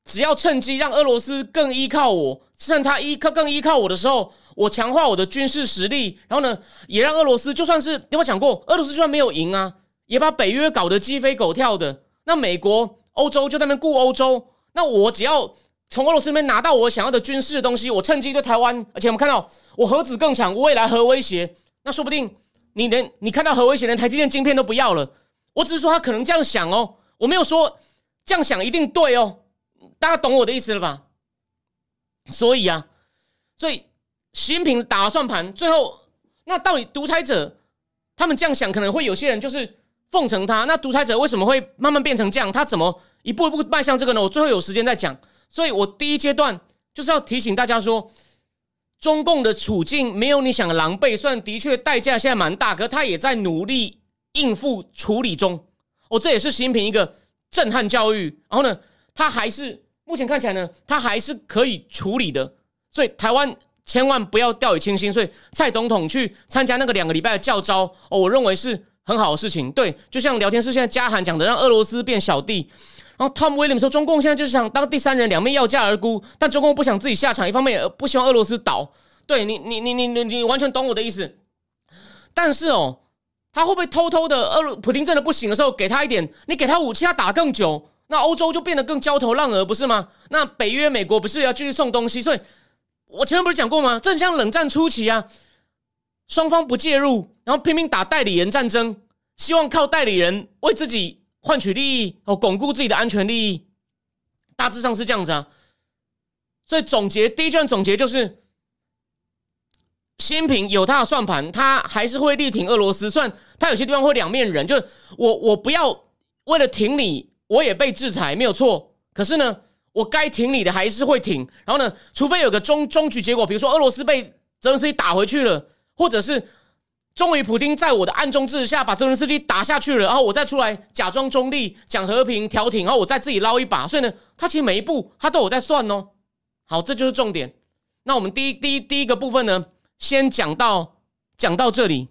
只要趁机让俄罗斯更依靠我，趁他依靠更依靠我的时候。我强化我的军事实力，然后呢，也让俄罗斯就算是有没有想过，俄罗斯就算没有赢啊，也把北约搞得鸡飞狗跳的。那美国、欧洲就在那边顾欧洲，那我只要从俄罗斯那边拿到我想要的军事的东西，我趁机对台湾，而且我们看到我核子更强，未来核威胁，那说不定你连你看到核威胁连台积电晶片都不要了。我只是说他可能这样想哦，我没有说这样想一定对哦，大家懂我的意思了吧？所以啊，所以。习近平打了算盘，最后那到底独裁者他们这样想，可能会有些人就是奉承他。那独裁者为什么会慢慢变成这样？他怎么一步一步迈向这个呢？我最后有时间再讲。所以我第一阶段就是要提醒大家说，中共的处境没有你想的狼狈，虽然的确代价现在蛮大，可他也在努力应付处理中。哦，这也是习近平一个震撼教育。然后呢，他还是目前看起来呢，他还是可以处理的。所以台湾。千万不要掉以轻心，所以蔡总统去参加那个两个礼拜的教招哦，我认为是很好的事情。对，就像聊天室现在加函讲的，让俄罗斯变小弟。然后 Tom Williams 说，中共现在就是想当第三人，两面要价而沽，但中共不想自己下场，一方面也不希望俄罗斯倒。对你，你，你，你，你，你完全懂我的意思。但是哦，他会不会偷偷的，俄普京真的不行的时候，给他一点，你给他武器，他打更久，那欧洲就变得更焦头烂额，不是吗？那北约、美国不是要继续送东西，所以。我前面不是讲过吗？正像冷战初期啊，双方不介入，然后拼命打代理人战争，希望靠代理人为自己换取利益，哦，巩固自己的安全利益，大致上是这样子啊。所以总结第一卷总结就是，新品有他的算盘，他还是会力挺俄罗斯，算他有些地方会两面人，就是我我不要为了挺你，我也被制裁，没有错。可是呢？我该挺你的还是会挺，然后呢，除非有个终终局结果，比如说俄罗斯被泽连斯基打回去了，或者是终于普京在我的暗中支持下把泽连斯基打下去了，然后我再出来假装中立讲和平调停，然后我再自己捞一把。所以呢，他其实每一步他都有在算哦。好，这就是重点。那我们第一第一第一个部分呢，先讲到讲到这里。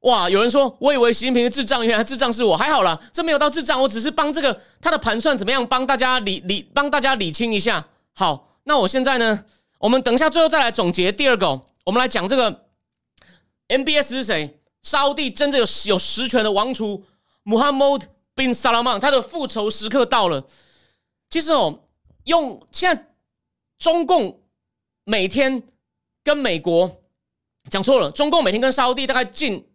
哇！有人说，我以为习近平是智障，原来智障是我。还好了，这没有到智障，我只是帮这个他的盘算怎么样，帮大家理理，帮大家理清一下。好，那我现在呢，我们等一下最后再来总结第二个，我们来讲这个 MBS 是谁？沙地真正有有实权的王储 Muhammad bin Salman，他的复仇时刻到了。其实哦，用现在中共每天跟美国讲错了，中共每天跟沙地大概近。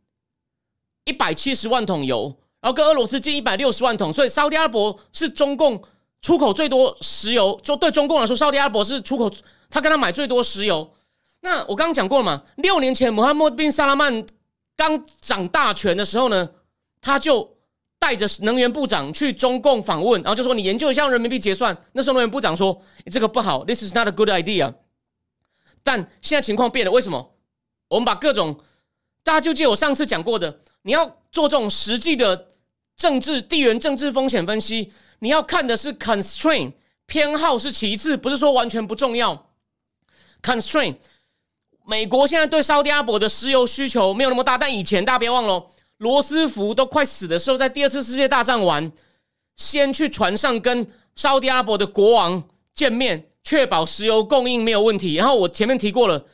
一百七十万桶油，然后跟俄罗斯进一百六十万桶，所以沙特阿拉伯是中共出口最多石油。就对中共来说，沙特阿拉伯是出口，他跟他买最多石油。那我刚刚讲过了嘛？六年前，穆罕默德·萨拉曼刚掌大权的时候呢，他就带着能源部长去中共访问，然后就说：“你研究一下人民币结算。”那时候能源部长说：“这个不好，This is not a good idea。”但现在情况变了，为什么？我们把各种大家就记我上次讲过的。你要做这种实际的政治地缘政治风险分析，你要看的是 constraint 偏好是其次，不是说完全不重要。constraint 美国现在对沙特阿伯的石油需求没有那么大，但以前大家别忘了，罗斯福都快死的时候，在第二次世界大战完，先去船上跟沙特阿伯的国王见面，确保石油供应没有问题。然后我前面提过了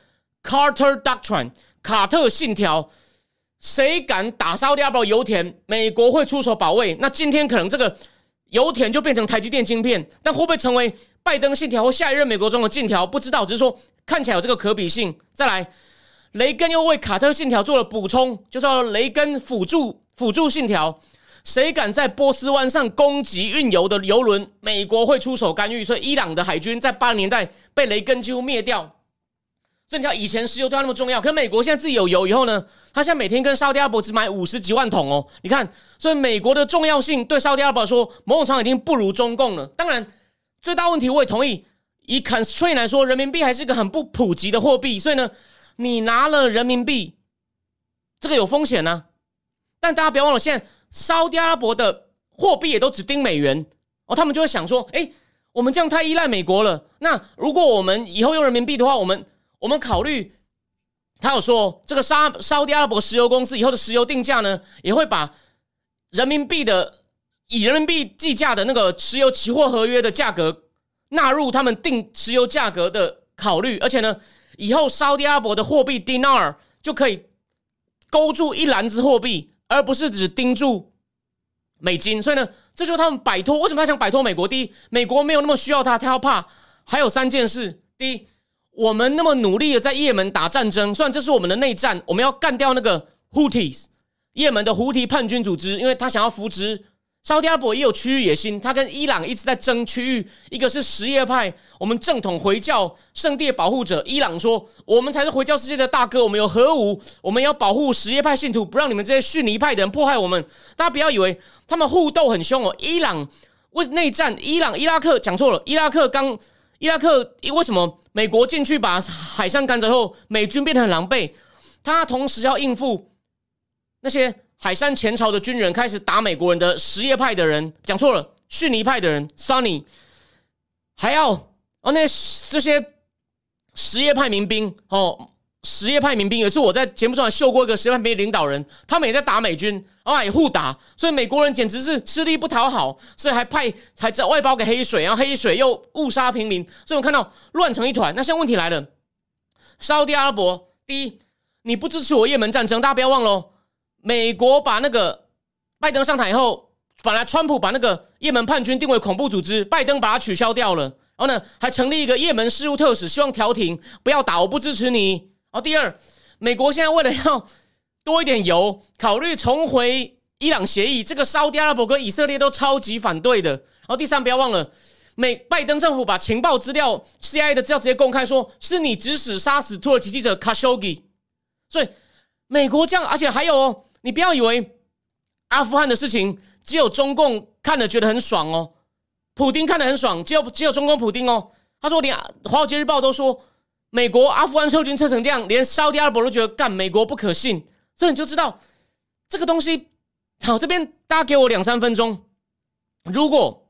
Carter Doctrine 卡特信条。谁敢打沙特阿拉伯油田，美国会出手保卫。那今天可能这个油田就变成台积电晶片，但会不会成为拜登信条或下一任美国总统信条？不知道，只是说看起来有这个可比性。再来，雷根又为卡特信条做了补充，就叫雷根辅助辅助信条。谁敢在波斯湾上攻击运油的油轮，美国会出手干预。所以伊朗的海军在八十年代被雷根几乎灭掉。所以你知道以前石油对他那么重要，可美国现在自己有油以后呢，他现在每天跟沙特阿拉伯只买五十几万桶哦。你看，所以美国的重要性对沙特阿拉伯说，某种程度已经不如中共了。当然，最大问题我也同意，以 constraint 来说，人民币还是一个很不普及的货币，所以呢，你拿了人民币，这个有风险呢。但大家不要忘了，现在沙特阿拉伯的货币也都只盯美元哦，他们就会想说，哎，我们这样太依赖美国了。那如果我们以后用人民币的话，我们我们考虑，他有说，这个沙沙特阿拉伯石油公司以后的石油定价呢，也会把人民币的以人民币计价的那个石油期货合约的价格纳入他们定石油价格的考虑，而且呢，以后沙特阿拉伯的货币 dinar 就可以勾住一篮子货币，而不是只盯住美金。所以呢，这就是他们摆脱为什么他想摆脱美国？第一，美国没有那么需要他，他要怕。还有三件事，第一。我们那么努力的在也门打战争，虽然这是我们的内战，我们要干掉那个 Houthis，也门的胡提叛军组织，因为他想要扶植沙特阿拉伯也有区域野心，他跟伊朗一直在争区域，一个是什叶派，我们正统回教圣地的保护者，伊朗说我们才是回教世界的大哥，我们有核武，我们要保护什叶派信徒，不让你们这些逊尼派的人迫害我们。大家不要以为他们互斗很凶哦，伊朗为内战，伊朗伊拉克讲错了，伊拉克刚。伊拉克为什么美国进去把海上赶走后，美军变得很狼狈？他同时要应付那些海上前朝的军人开始打美国人的什叶派的人，讲错了，逊尼派的人，Sunny，还要哦那这些什叶派民兵哦。什叶派民兵也是我在节目中秀过一个什叶派民兵领导人，他们也在打美军，然后也互打，所以美国人简直是吃力不讨好，所以还派还在外包给黑水，然后黑水又误杀平民，所以我看到乱成一团。那现在问题来了，沙特阿拉伯第一，你不支持我也门战争，大家不要忘了，美国把那个拜登上台以后，本来川普把那个也门叛军定为恐怖组织，拜登把它取消掉了，然后呢还成立一个也门事务特使，希望调停，不要打，我不支持你。哦，第二，美国现在为了要多一点油，考虑重回伊朗协议，这个沙特阿拉伯跟以色列都超级反对的。然后第三，不要忘了，美拜登政府把情报资料、CIA 的资料直接公开，说是你指使杀死土耳其记者 Khashoggi。所以美国这样，而且还有哦，你不要以为阿富汗的事情只有中共看了觉得很爽哦，普丁看得很爽，只有只有中共普丁哦。他说连《华尔街日报》都说。美国阿富汗撤军撤成这样，连沙特阿拉伯都觉得干美国不可信，所以你就知道这个东西。好，这边大家给我两三分钟。如果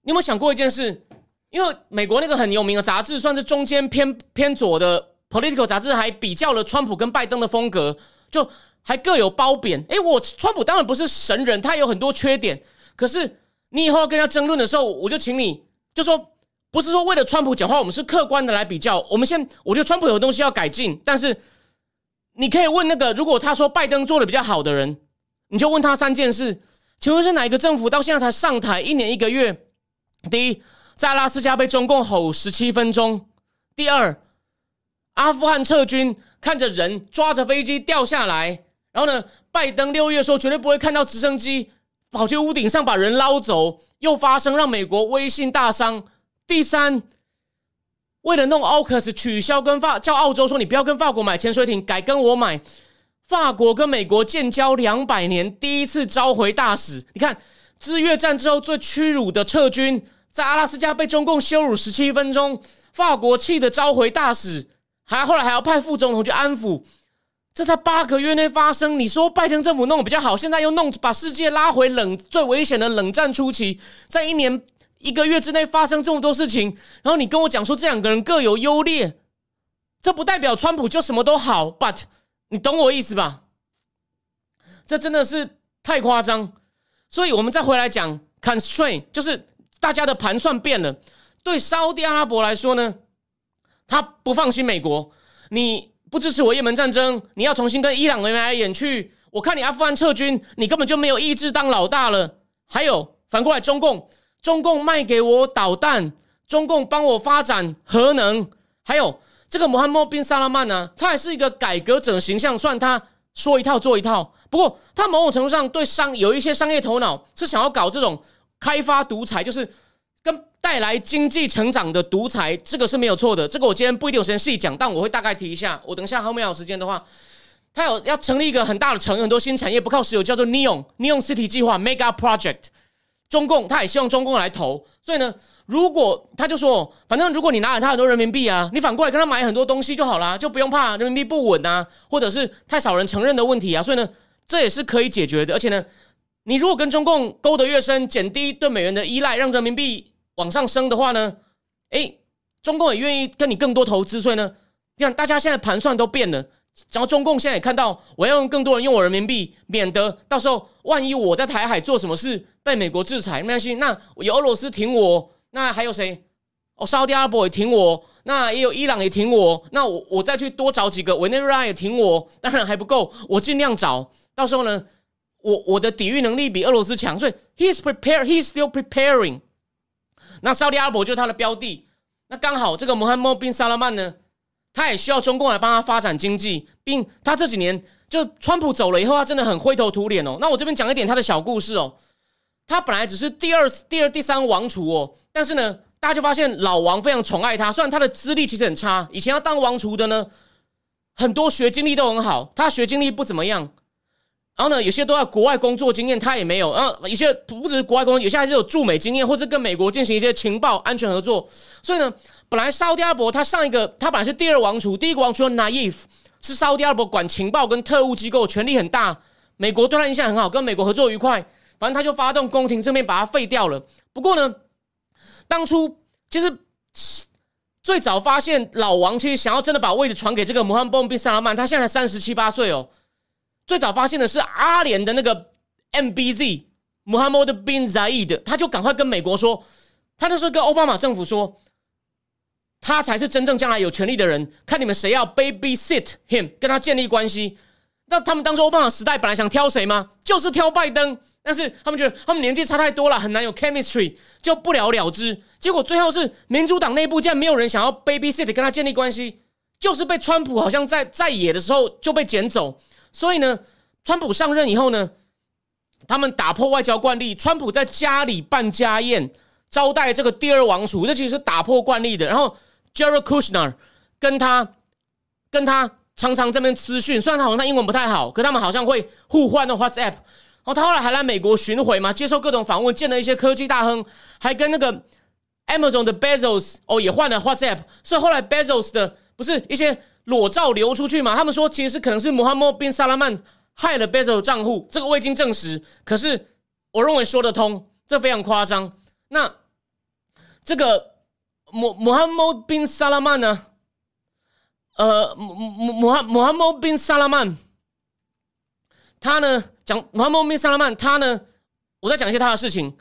你有没有想过一件事？因为美国那个很有名的杂志，算是中间偏偏左的 Political 杂志，还比较了川普跟拜登的风格，就还各有褒贬。诶，我川普当然不是神人，他有很多缺点。可是你以后要跟他争论的时候，我就请你就说。不是说为了川普讲话，我们是客观的来比较。我们先，我觉得川普有东西要改进，但是你可以问那个，如果他说拜登做的比较好的人，你就问他三件事：请问是哪一个政府到现在才上台一年一个月？第一，在阿拉斯加被中共吼十七分钟；第二，阿富汗撤军看着人抓着飞机掉下来，然后呢，拜登六月说绝对不会看到直升机跑去屋顶上把人捞走，又发生让美国威信大伤。第三，为了弄奥克斯，取消跟法叫澳洲说你不要跟法国买潜水艇，改跟我买。法国跟美国建交两百年，第一次召回大使。你看，自越战之后最屈辱的撤军，在阿拉斯加被中共羞辱十七分钟，法国气的召回大使，还后来还要派副总统去安抚。这在八个月内发生，你说拜登政府弄得比较好，现在又弄把世界拉回冷最危险的冷战初期，在一年。一个月之内发生这么多事情，然后你跟我讲说这两个人各有优劣，这不代表川普就什么都好。But 你懂我意思吧？这真的是太夸张。所以我们再回来讲 constraint，就是大家的盘算变了。对沙特阿拉伯来说呢，他不放心美国，你不支持我也门战争，你要重新跟伊朗眉来眼去。我看你阿富汗撤军，你根本就没有意志当老大了。还有反过来，中共。中共卖给我导弹，中共帮我发展核能，还有这个穆罕默宾萨拉曼呢，他还是一个改革者形象，算他说一套做一套。不过他某种程度上对商有一些商业头脑，是想要搞这种开发独裁，就是跟带来经济成长的独裁，这个是没有错的。这个我今天不一定有时间细讲，但我会大概提一下。我等一下后面有时间的话，他有要成立一个很大的城，很多新产业不靠石油，叫做 Neon Neon City 计划 Mega Project。中共他也希望中共来投，所以呢，如果他就说，反正如果你拿了他很多人民币啊，你反过来跟他买很多东西就好啦，就不用怕人民币不稳啊，或者是太少人承认的问题啊。所以呢，这也是可以解决的。而且呢，你如果跟中共勾得越深，减低对美元的依赖，让人民币往上升的话呢，诶，中共也愿意跟你更多投资。所以呢，你看大家现在盘算都变了。然后中共现在也看到，我要用更多人用我人民币，免得到时候万一我在台海做什么事被美国制裁，没关系。那有俄罗斯挺我，那还有谁？哦，沙特阿拉伯也挺我，那也有伊朗也挺我。那我我再去多找几个，委内瑞拉也挺我。当然还不够，我尽量找。到时候呢，我我的抵御能力比俄罗斯强，所以 he's prepared, he's still preparing。那沙特阿拉伯就是他的标的。那刚好这个穆罕默德·萨拉曼呢？他也需要中共来帮他发展经济，并他这几年就川普走了以后，他真的很灰头土脸哦。那我这边讲一点他的小故事哦。他本来只是第二、第二、第三王储哦，但是呢，大家就发现老王非常宠爱他。虽然他的资历其实很差，以前要当王储的呢，很多学经历都很好，他学经历不怎么样。然后呢，有些都要国外工作经验，他也没有。然后有些不只是国外工作，有些还是有驻美经验，或者跟美国进行一些情报安全合作。所以呢，本来沙特阿拉伯他上一个，他本来是第二王储，第一个王储 Naif 是沙特阿拉伯管情报跟特务机构，权力很大。美国对他印象很好，跟美国合作愉快。反正他就发动宫廷政变，把他废掉了。不过呢，当初其实最早发现老王其实想要真的把位置传给这个穆罕默德·萨拉曼，他现在才三十七八岁哦。最早发现的是阿联的那个 MBZ Muhammad bin Zayed，他就赶快跟美国说，他那时候跟奥巴马政府说，他才是真正将来有权利的人，看你们谁要 babysit him，跟他建立关系。那他们当初奥巴马时代本来想挑谁吗？就是挑拜登，但是他们觉得他们年纪差太多了，很难有 chemistry，就不了了之。结果最后是民主党内部竟然没有人想要 babysit 跟他建立关系，就是被川普好像在在野的时候就被捡走。所以呢，川普上任以后呢，他们打破外交惯例，川普在家里办家宴招待这个第二王储，这其实是打破惯例的。然后 Jared Kushner 跟他跟他常常这边资讯，虽然他好像他英文不太好，可他们好像会互换的 WhatsApp。然后他后来还来美国巡回嘛，接受各种访问，见了一些科技大亨，还跟那个 Amazon 的 Bezos 哦也换了 WhatsApp。所以后来 Bezos 的不是一些。裸照流出去嘛？他们说其实是可能是穆罕默德·萨拉曼害了 Bezos 账户，这个未经证实。可是我认为说得通，这非常夸张。那这个穆穆罕默德·萨拉曼呢？呃，穆穆穆罕穆罕默德·萨拉曼，他呢讲穆罕默德·萨拉曼，他呢，我再讲一些他的事情。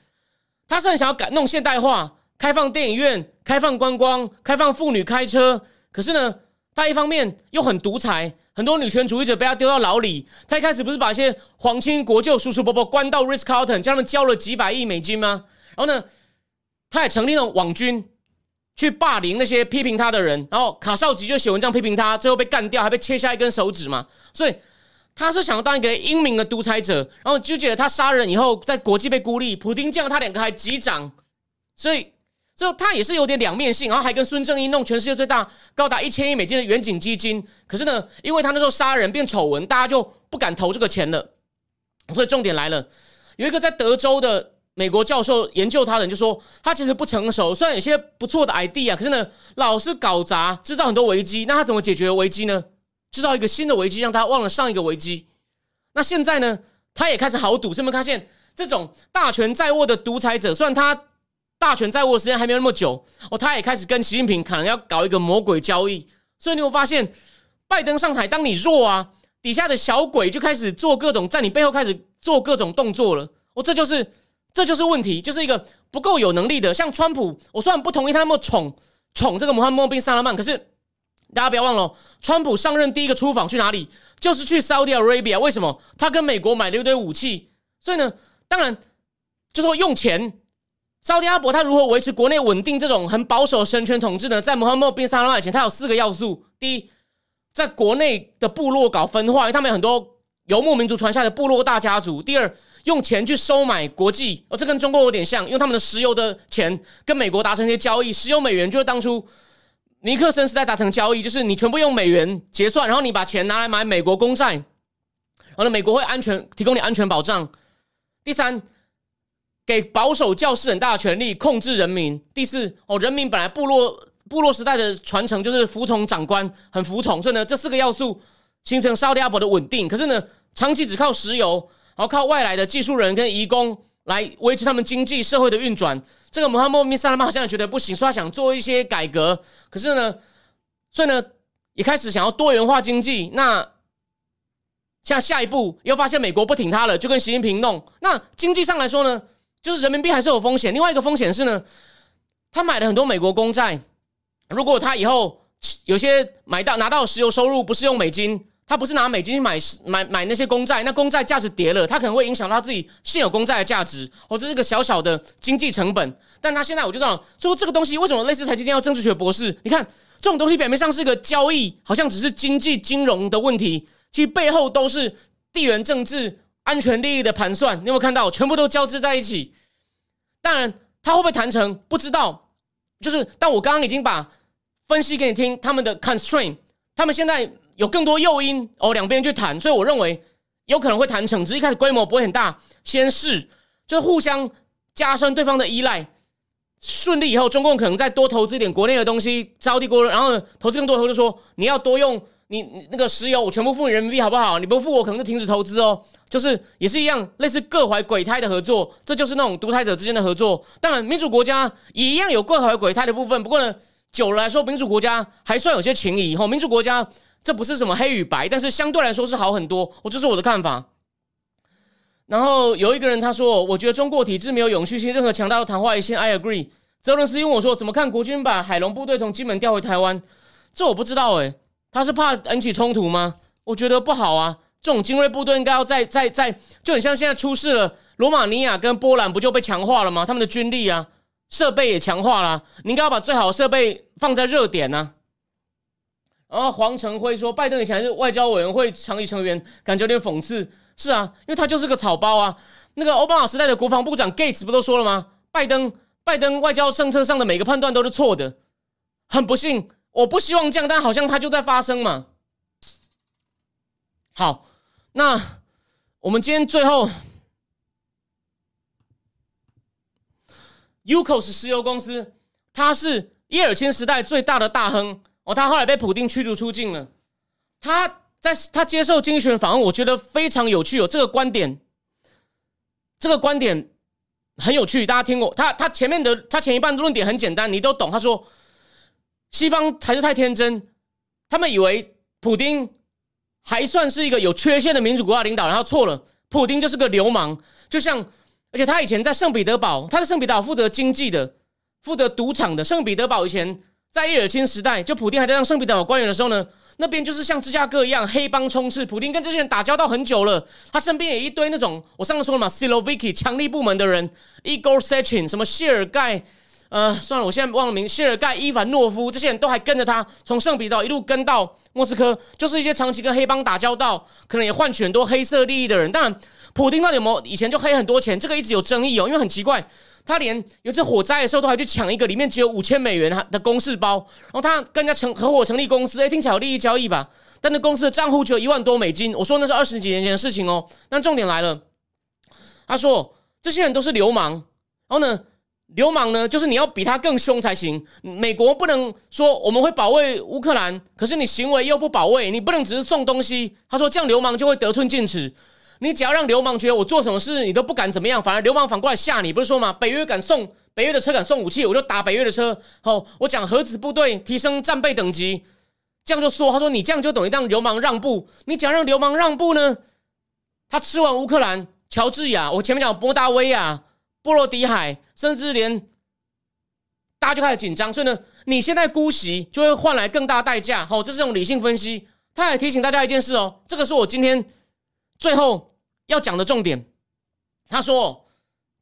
他是很想要改弄现代化，开放电影院，开放观光，开放妇女开车。可是呢？他一方面又很独裁，很多女权主义者被他丢到牢里。他一开始不是把一些皇亲国舅、叔叔伯伯关到 Ritz Carlton，叫他们交了几百亿美金吗？然后呢，他也成立了网军，去霸凌那些批评他的人。然后卡绍吉就写文章批评他，最后被干掉，还被切下一根手指嘛。所以他是想要当一个英明的独裁者，然后就觉得他杀人以后在国际被孤立，普京见了他两个还击掌，所以。就他也是有点两面性，然后还跟孙正义弄全世界最大高达一千亿美金的远景基金。可是呢，因为他那时候杀人变丑闻，大家就不敢投这个钱了。所以重点来了，有一个在德州的美国教授研究他的人就说，他其实不成熟，虽然有些不错的 idea，可是呢，老是搞砸，制造很多危机。那他怎么解决危机呢？制造一个新的危机，让他忘了上一个危机。那现在呢，他也开始豪赌，是不是发现这种大权在握的独裁者，虽然他。大权在握的时间还没有那么久哦，他也开始跟习近平可能要搞一个魔鬼交易，所以你会发现，拜登上台，当你弱啊，底下的小鬼就开始做各种在你背后开始做各种动作了。哦，这就是这就是问题，就是一个不够有能力的。像川普，我虽然不同意他那么宠宠这个穆罕默德·萨拉曼，可是大家不要忘了，川普上任第一个出访去哪里，就是去 Saudi Arabia。为什么？他跟美国买了一堆武器，所以呢，当然就说用钱。沙特阿伯他如何维持国内稳定？这种很保守的神权统治呢？在穆罕默德·萨拉以前，他有四个要素：第一，在国内的部落搞分化，因为他们有很多游牧民族传下的部落大家族；第二，用钱去收买国际，哦，这跟中国有点像，用他们的石油的钱跟美国达成一些交易，石油美元就是当初尼克森时代达成交易，就是你全部用美元结算，然后你把钱拿来买美国公债，完了美国会安全提供你安全保障。第三，给保守教士很大的权力控制人民。第四，哦，人民本来部落部落时代的传承就是服从长官，很服从，所以呢，这四个要素形成沙特阿伯的稳定。可是呢，长期只靠石油。然后靠外来的技术人跟移工来维持他们经济社会的运转，这个穆罕默德·萨拉曼好像也觉得不行，说他想做一些改革。可是呢，所以呢，一开始想要多元化经济。那像下一步又发现美国不挺他了，就跟习近平弄。那经济上来说呢，就是人民币还是有风险。另外一个风险是呢，他买了很多美国公债，如果他以后有些买到拿到石油收入不是用美金。他不是拿美金去买买买那些公债，那公债价值跌了，他可能会影响到自己现有公债的价值。哦，这是个小小的经济成本。但他现在我就知道，说这个东西为什么类似台积电要政治学博士？你看这种东西表面上是个交易，好像只是经济金融的问题，其实背后都是地缘政治、安全利益的盘算。你有没有看到？全部都交织在一起。当然，他会不会谈成不知道。就是，但我刚刚已经把分析给你听，他们的 constraint，他们现在。有更多诱因哦，两边去谈，所以我认为有可能会谈成，只是一开始规模不会很大，先试，就互相加深对方的依赖。顺利以后，中共可能再多投资一点国内的东西，招地国然后投资更多，后就说你要多用你那个石油，我全部付你人民币好不好？你不付我，可能就停止投资哦。就是也是一样，类似各怀鬼胎的合作，这就是那种独裁者之间的合作。当然，民主国家也一样有各怀鬼胎的部分，不过呢，久了来说，民主国家还算有些情谊。吼，民主国家。这不是什么黑与白，但是相对来说是好很多。我这是我的看法。然后有一个人他说：“我觉得中国体制没有永续性，任何强大的昙花一现。” I agree。泽伦斯基问我说：“怎么看国军把海龙部队从金门调回台湾？”这我不知道诶，他是怕引起冲突吗？我觉得不好啊。这种精锐部队应该要在在在，就很像现在出事了，罗马尼亚跟波兰不就被强化了吗？他们的军力啊，设备也强化了，你应该要把最好的设备放在热点呢。然后黄成辉说，拜登以前是外交委员会常议成员，感觉有点讽刺。是啊，因为他就是个草包啊。那个奥巴马时代的国防部长 Gates 不都说了吗？拜登拜登外交政策上的每个判断都是错的。很不幸，我不希望这样，但好像它就在发生嘛。好，那我们今天最后，Ukos 石油公司，它是耶尔钦时代最大的大亨。哦，他后来被普京驱逐出境了。他在他接受经济学人访问，我觉得非常有趣。哦，这个观点，这个观点很有趣。大家听过他？他前面的他前一半的论点很简单，你都懂。他说，西方还是太天真，他们以为普京还算是一个有缺陷的民主国家领导，然后错了，普京就是个流氓。就像，而且他以前在圣彼得堡，他在圣彼得堡负责经济的，负责赌场的。圣彼得堡以前。在叶尔钦时代，就普丁还在当圣彼得堡官员的时候呢，那边就是像芝加哥一样黑帮充斥。普丁跟这些人打交道很久了，他身边也一堆那种我上次说了嘛，Siloviki 强力部门的人，Igor Sechin 什么谢尔盖，呃，算了，我现在忘了名，谢尔盖、伊凡诺夫这些人都还跟着他，从圣彼得一路跟到莫斯科，就是一些长期跟黑帮打交道，可能也换取很多黑色利益的人。当然，普丁到底有没有以前就黑很多钱，这个一直有争议哦，因为很奇怪。他连有次火灾的时候都还去抢一个里面只有五千美元的公事包，然后他跟人家成合伙成立公司，哎，听起来有利益交易吧？但那公司的账户只有一万多美金。我说那是二十几年前的事情哦。那重点来了，他说这些人都是流氓，然后呢，流氓呢就是你要比他更凶才行。美国不能说我们会保卫乌克兰，可是你行为又不保卫，你不能只是送东西。他说这样流氓就会得寸进尺。你只要让流氓觉得我做什么事你都不敢怎么样，反而流氓反过来吓你，不是说吗？北约敢送北约的车敢送武器，我就打北约的车。好，我讲核子部队提升战备等级，这样就说，他说你这样就等于让流氓让步。你只要让流氓让步呢，他吃完乌克兰、乔治亚，我前面讲波达维亚、波罗的海，甚至连大家就开始紧张。所以呢，你现在姑息就会换来更大代价。好，这是种理性分析。他还提醒大家一件事哦，这个是我今天最后。要讲的重点，他说：“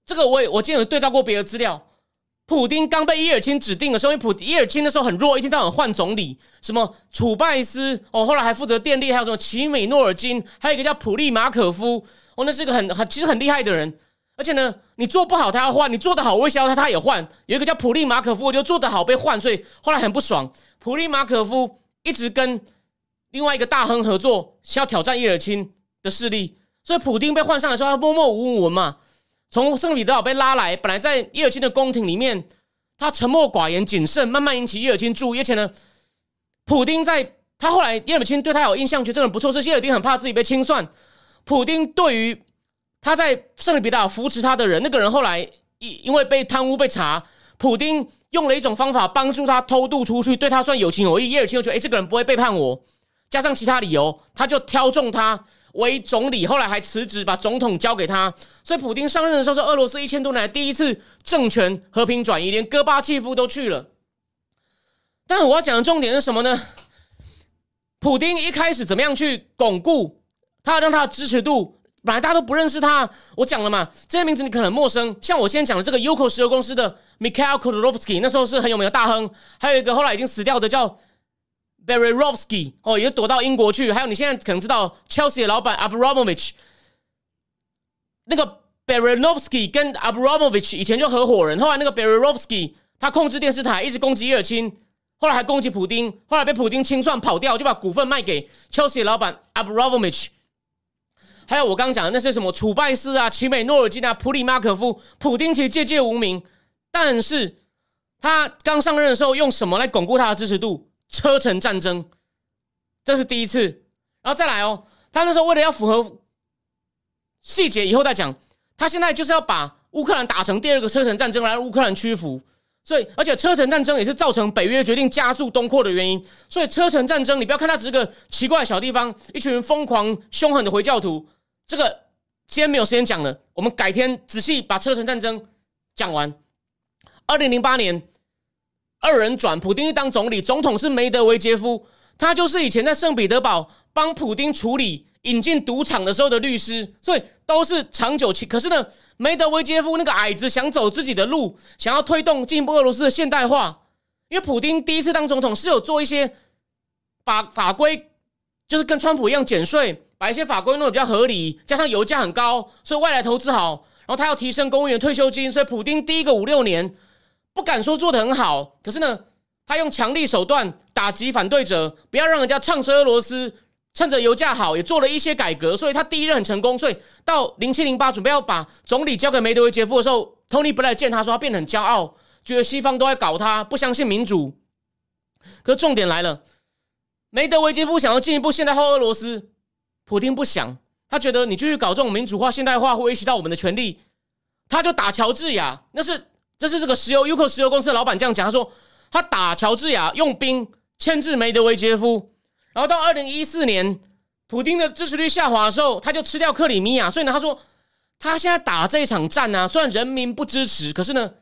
这个我也我今天有对照过别的资料，普丁刚被叶尔钦指定的时候，因为普叶尔钦那时候很弱，一天到晚换总理，什么楚拜斯哦，后来还负责电力，还有什么齐美诺尔金，还有一个叫普利马可夫哦，那是一个很很其实很厉害的人。而且呢，你做不好他要换，你做得好威胁他他也换。有一个叫普利马可夫，我就做得好被换，所以后来很不爽。普利马可夫一直跟另外一个大亨合作，想要挑战叶尔钦的势力。所以普丁被换上的时候，他默默无闻嘛。从圣彼得堡被拉来，本来在叶尔钦的宫廷里面，他沉默寡言、谨慎，慢慢引起叶尔钦注意。而且呢，普丁在他后来叶尔钦对他有印象，觉得这人不错，是谢尔丁很怕自己被清算。普丁对于他在圣彼得堡扶持他的人，那个人后来因因为被贪污被查，普丁用了一种方法帮助他偷渡出去，对他算有情有义。叶尔钦就觉得，哎，这个人不会背叛我，加上其他理由，他就挑中他为总理。后来还辞职，把总统交给他。所以，普丁上任的时候是俄罗斯一千多年来第一次政权和平转移，连戈巴契夫都去了。但我要讲的重点是什么呢？普丁一开始怎么样去巩固他，让他的支持度？本来大家都不认识他，我讲了嘛，这些名字你可能陌生。像我现在讲的这个 Uco 石油公司的 Mikhail Khodorkovsky，那时候是很有名的大亨。还有一个后来已经死掉的叫 Beryrovsky，哦，也躲到英国去。还有你现在可能知道 Chelsea 的老板 Abramovich，那个 Beryrovsky 跟 Abramovich 以前就合伙人。后来那个 Beryrovsky 他控制电视台，一直攻击叶尔钦，后来还攻击普丁，后来被普丁清算跑掉，就把股份卖给 Chelsea 老板 Abramovich。还有我刚讲的那些什么楚拜斯啊、奇美诺尔金啊、普里马可夫、普丁，其实届届无名。但是他刚上任的时候，用什么来巩固他的支持度？车臣战争，这是第一次。然后再来哦，他那时候为了要符合细节，以后再讲。他现在就是要把乌克兰打成第二个车臣战争，来乌克兰屈服。所以，而且车臣战争也是造成北约决定加速东扩的原因。所以，车臣战争，你不要看它只是个奇怪的小地方，一群疯狂凶狠的回教徒。这个今天没有时间讲了，我们改天仔细把车臣战争讲完。二零零八年，二人转，普京当总理，总统是梅德韦杰夫，他就是以前在圣彼得堡帮普京处理引进赌场的时候的律师，所以都是长久期。可是呢，梅德韦杰夫那个矮子想走自己的路，想要推动进一步俄罗斯的现代化，因为普京第一次当总统是有做一些法法规，就是跟川普一样减税。把一些法规弄得比较合理，加上油价很高，所以外来投资好。然后他要提升公务员退休金，所以普丁第一个五六年不敢说做的很好，可是呢，他用强力手段打击反对者，不要让人家唱衰俄罗斯。趁着油价好，也做了一些改革，所以他第一任很成功。所以到零七零八准备要把总理交给梅德韦杰夫的时候，Tony 不来见他说他变得很骄傲，觉得西方都在搞他，不相信民主。可重点来了，梅德韦杰夫想要进一步现代化俄罗斯。普京不想，他觉得你继续搞这种民主化、现代化会威胁到我们的权利，他就打乔治亚。那是这是这个石油 UCO 石油公司的老板这样讲，他说他打乔治亚用兵牵制梅德韦杰夫，然后到二零一四年，普京的支持率下滑的时候，他就吃掉克里米亚。所以呢，他说他现在打这一场战呢，虽然人民不支持，可是呢，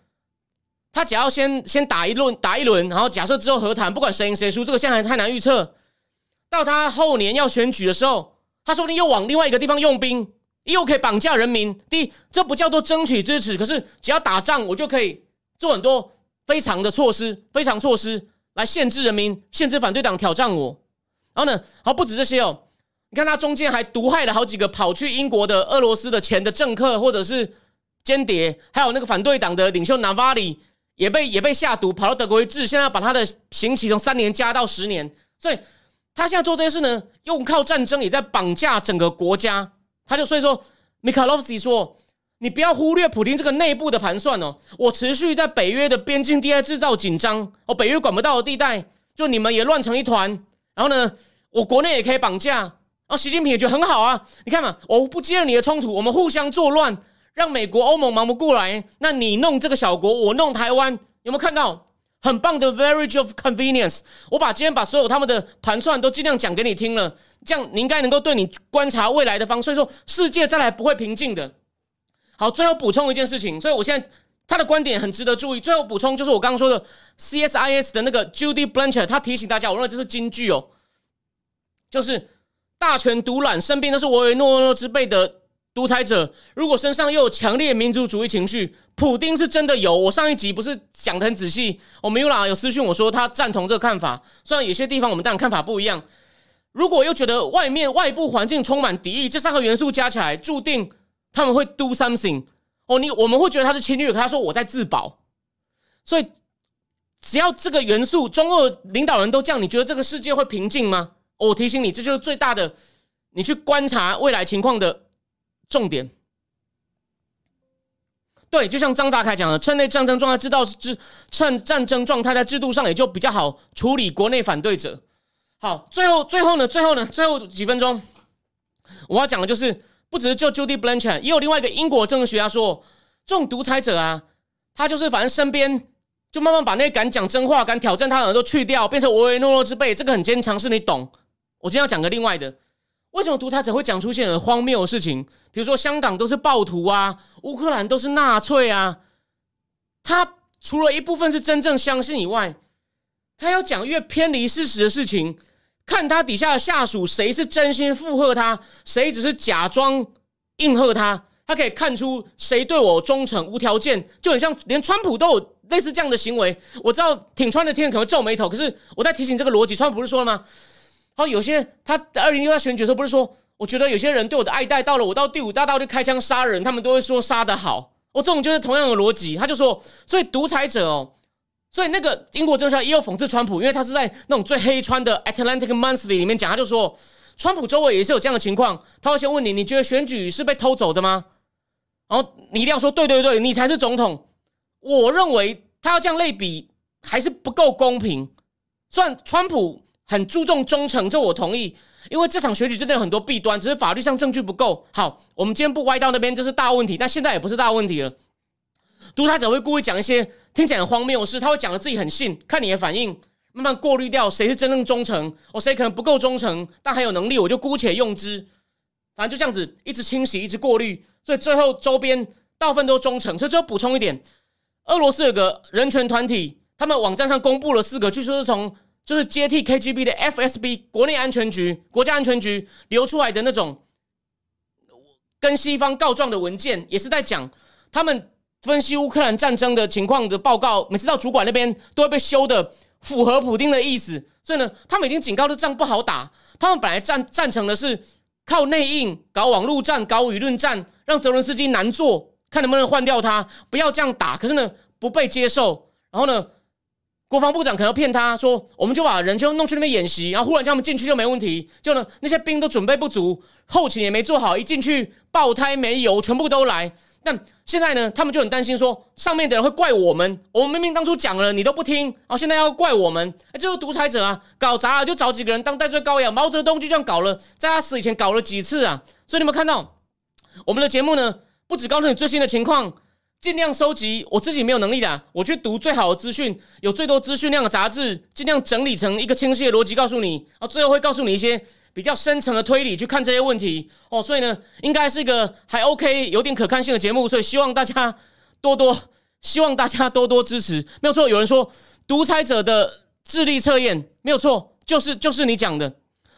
他只要先先打一轮打一轮，然后假设之后和谈，不管谁赢谁输，这个现在还太难预测。到他后年要选举的时候。他说不定又往另外一个地方用兵，又可以绑架人民。第一，这不叫做争取支持，可是只要打仗，我就可以做很多非常的措施、非常措施来限制人民、限制反对党挑战我。然后呢，好不止这些哦，你看他中间还毒害了好几个跑去英国的俄罗斯的前的政客或者是间谍，还有那个反对党的领袖纳瓦里也被也被下毒，跑到德国去治，现在把他的刑期从三年加到十年，所以。他现在做这些事呢，用靠战争也在绑架整个国家。他就所以说，米卡洛夫斯基说：“你不要忽略普京这个内部的盘算哦。我持续在北约的边境地带制造紧张，哦，北约管不到的地带，就你们也乱成一团。然后呢，我国内也可以绑架。然后习近平也觉得很好啊。你看嘛，我不接任你的冲突，我们互相作乱，让美国、欧盟忙不过来。那你弄这个小国，我弄台湾，有没有看到？”很棒的 verage of convenience，我把今天把所有他们的盘算都尽量讲给你听了，这样你应该能够对你观察未来的方，所以说世界再来不会平静的。好，最后补充一件事情，所以我现在他的观点很值得注意。最后补充就是我刚刚说的 CSIS 的那个 Judy Blanchard，他提醒大家，我认为这是金句哦，就是大权独揽，身边都是唯唯诺诺之辈的独裁者如果身上又有强烈民族主义情绪，普丁是真的有。我上一集不是讲的很仔细，我们有啦有私讯我说他赞同这个看法，虽然有些地方我们当然看法不一样。如果又觉得外面外部环境充满敌意，这三个元素加起来，注定他们会 do something。哦，你我们会觉得他是侵略，可他说我在自保。所以只要这个元素，中俄领导人都这样，你觉得这个世界会平静吗？我提醒你，这就是最大的，你去观察未来情况的。重点，对，就像张大凯讲的，趁内战争状态知道制，趁战争状态在制度上也就比较好处理国内反对者。好，最后最后呢，最后呢，最后几分钟，我要讲的就是，不只是就 Judy Blanchard，也有另外一个英国政治学家说，这种独裁者啊，他就是反正身边就慢慢把那敢讲真话、敢挑战他的人都去掉，变成唯唯诺诺之辈，这个很坚强，是你懂。我今天要讲个另外的。为什么独裁者会讲出现很荒谬的事情？比如说香港都是暴徒啊，乌克兰都是纳粹啊。他除了一部分是真正相信以外，他要讲越偏离事实的事情，看他底下的下属谁是真心附和他，谁只是假装应和他。他可以看出谁对我忠诚无条件，就很像连川普都有类似这样的行为。我知道挺川的天可能皱眉头，可是我在提醒这个逻辑，川普不是说了吗？好，有些他二零一六选举的时候不是说，我觉得有些人对我的爱戴到了我到第五大道就开枪杀人，他们都会说杀的好。我这种就是同样的逻辑，他就说，所以独裁者哦，所以那个英国政校也有讽刺川普，因为他是在那种最黑川的 Atlantic Monthly 里面讲，他就说，川普周围也是有这样的情况，他会先问你，你觉得选举是被偷走的吗？然后你一定要说，对对对，你才是总统。我认为他要这样类比还是不够公平，虽然川普。很注重忠诚，这我同意，因为这场选举真的有很多弊端，只是法律上证据不够。好，我们今天不歪到那边，这是大问题，但现在也不是大问题了。独裁者会故意讲一些听起来很荒谬的事，他会讲的自己很信，看你的反应，慢慢过滤掉谁是真正忠诚，哦，谁可能不够忠诚，但还有能力，我就姑且用之。反正就这样子，一直清洗，一直过滤，所以最后周边大部分都忠诚。所以最后补充一点，俄罗斯有个人权团体，他们网站上公布了四个，据说是从。就是接替 KGB 的 FSB 国内安全局、国家安全局流出来的那种跟西方告状的文件，也是在讲他们分析乌克兰战争的情况的报告。每次到主管那边都会被修的符合普丁的意思，所以呢，他们已经警告这仗不好打。他们本来赞赞成的是靠内应搞网络战、搞舆论战，让泽伦斯基难做，看能不能换掉他，不要这样打。可是呢，不被接受。然后呢？国防部长可能骗他说：“我们就把人就弄去那边演习，然后忽然叫他们进去就没问题。就呢，那些兵都准备不足，后勤也没做好，一进去爆胎没油，全部都来。但现在呢，他们就很担心说，上面的人会怪我们。我们明明当初讲了，你都不听，然后现在要怪我们，哎，就是独裁者啊，搞砸了就找几个人当代罪羔羊。毛泽东就这样搞了，在他死以前搞了几次啊。所以你们看到我们的节目呢，不只告诉你最新的情况。”尽量收集，我自己没有能力的，我去读最好的资讯，有最多资讯量的杂志，尽量整理成一个清晰的逻辑告诉你，然后最后会告诉你一些比较深层的推理去看这些问题哦。所以呢，应该是一个还 OK、有点可看性的节目，所以希望大家多多，希望大家多多支持。没有错，有人说独裁者的智力测验没有错，就是就是你讲的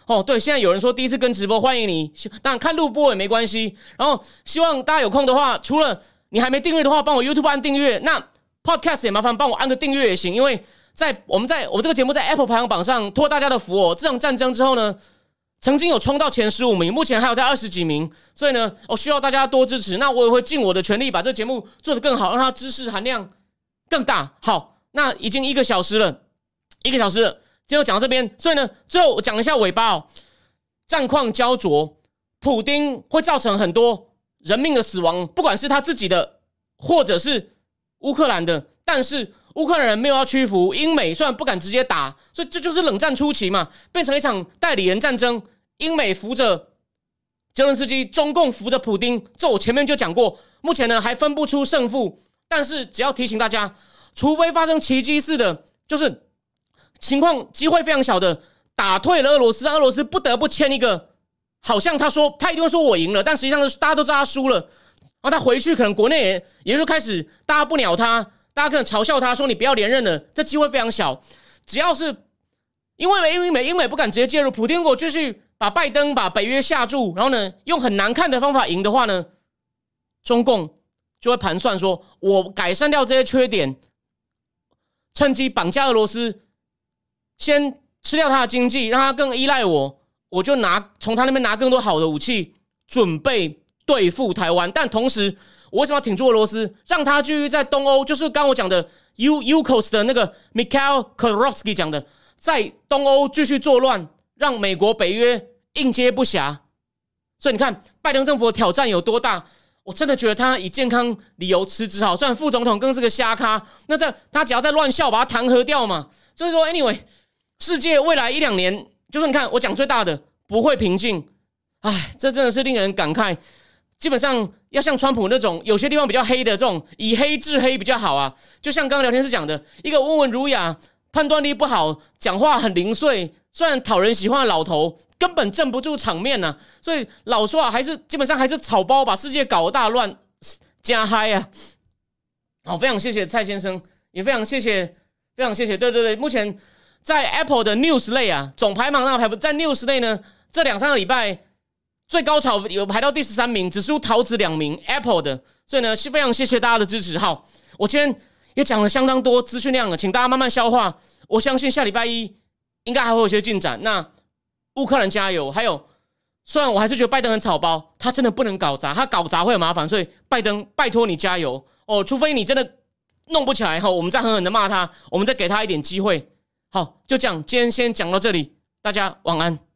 哦。对，现在有人说第一次跟直播，欢迎你，当然看录播也没关系。然后希望大家有空的话，除了你还没订阅的话，帮我 YouTube 按订阅。那 Podcast 也麻烦帮我按个订阅也行，因为在我们在我们这个节目在 Apple 排行榜上托大家的福哦。这场战争之后呢，曾经有冲到前十五名，目前还有在二十几名，所以呢，我需要大家多支持。那我也会尽我的全力把这个节目做得更好，让它知识含量更大。好，那已经一个小时了，一个小时了，今天讲到这边，所以呢，最后我讲一下尾巴哦。战况焦灼，普丁会造成很多。人命的死亡，不管是他自己的，或者是乌克兰的，但是乌克兰人没有要屈服。英美虽然不敢直接打，所以这就是冷战初期嘛，变成一场代理人战争。英美扶着泽伦斯基，中共扶着普京。这我前面就讲过，目前呢还分不出胜负。但是只要提醒大家，除非发生奇迹似的，就是情况机会非常小的，打退了俄罗斯，让俄罗斯不得不签一个。好像他说他一定会说我赢了，但实际上是大家都知道他输了。然后他回去可能国内也也就开始大家不鸟他，大家可能嘲笑他说你不要连任了，这机会非常小。只要是因为美英美英美不敢直接介入，普京如果继续把拜登把北约下注，然后呢，用很难看的方法赢的话呢，中共就会盘算说，我改善掉这些缺点，趁机绑架俄罗斯，先吃掉他的经济，让他更依赖我，我就拿从他那边拿更多好的武器，准备对付台湾。但同时，我为什么要挺住俄罗斯，让他继续在东欧？就是刚我讲的 U Ukos 的那个 Mikhail k o r o v s k y 讲的，在东欧继续作乱。让美国、北约应接不暇，所以你看拜登政府的挑战有多大？我真的觉得他以健康理由辞职好，虽然副总统更是个瞎咖，那这他只要在乱笑，把他弹劾掉嘛。所以说，anyway，世界未来一两年，就是你看我讲最大的不会平静，唉，这真的是令人感慨。基本上要像川普那种有些地方比较黑的这种以黑治黑比较好啊。就像刚刚聊天室讲的，一个温文儒雅、判断力不好、讲话很零碎。虽然讨人喜欢的老头根本镇不住场面呢，所以老说啊，还是基本上还是草包把世界搞大乱加嗨啊！好，非常谢谢蔡先生，也非常谢谢，非常谢谢。对对对，目前在 Apple 的 News 类啊，总排行那个排不在 News 类呢，这两三个礼拜最高潮有排到第十三名，只输桃子两名 Apple 的，所以呢是非常谢谢大家的支持。好，我今天也讲了相当多资讯量了，请大家慢慢消化。我相信下礼拜一。应该还会有些进展。那乌克兰加油！还有，虽然我还是觉得拜登很草包，他真的不能搞砸，他搞砸会有麻烦。所以拜登，拜托你加油哦！除非你真的弄不起来哈，我们再狠狠的骂他，我们再给他一点机会。好，就这样，今天先讲到这里，大家晚安。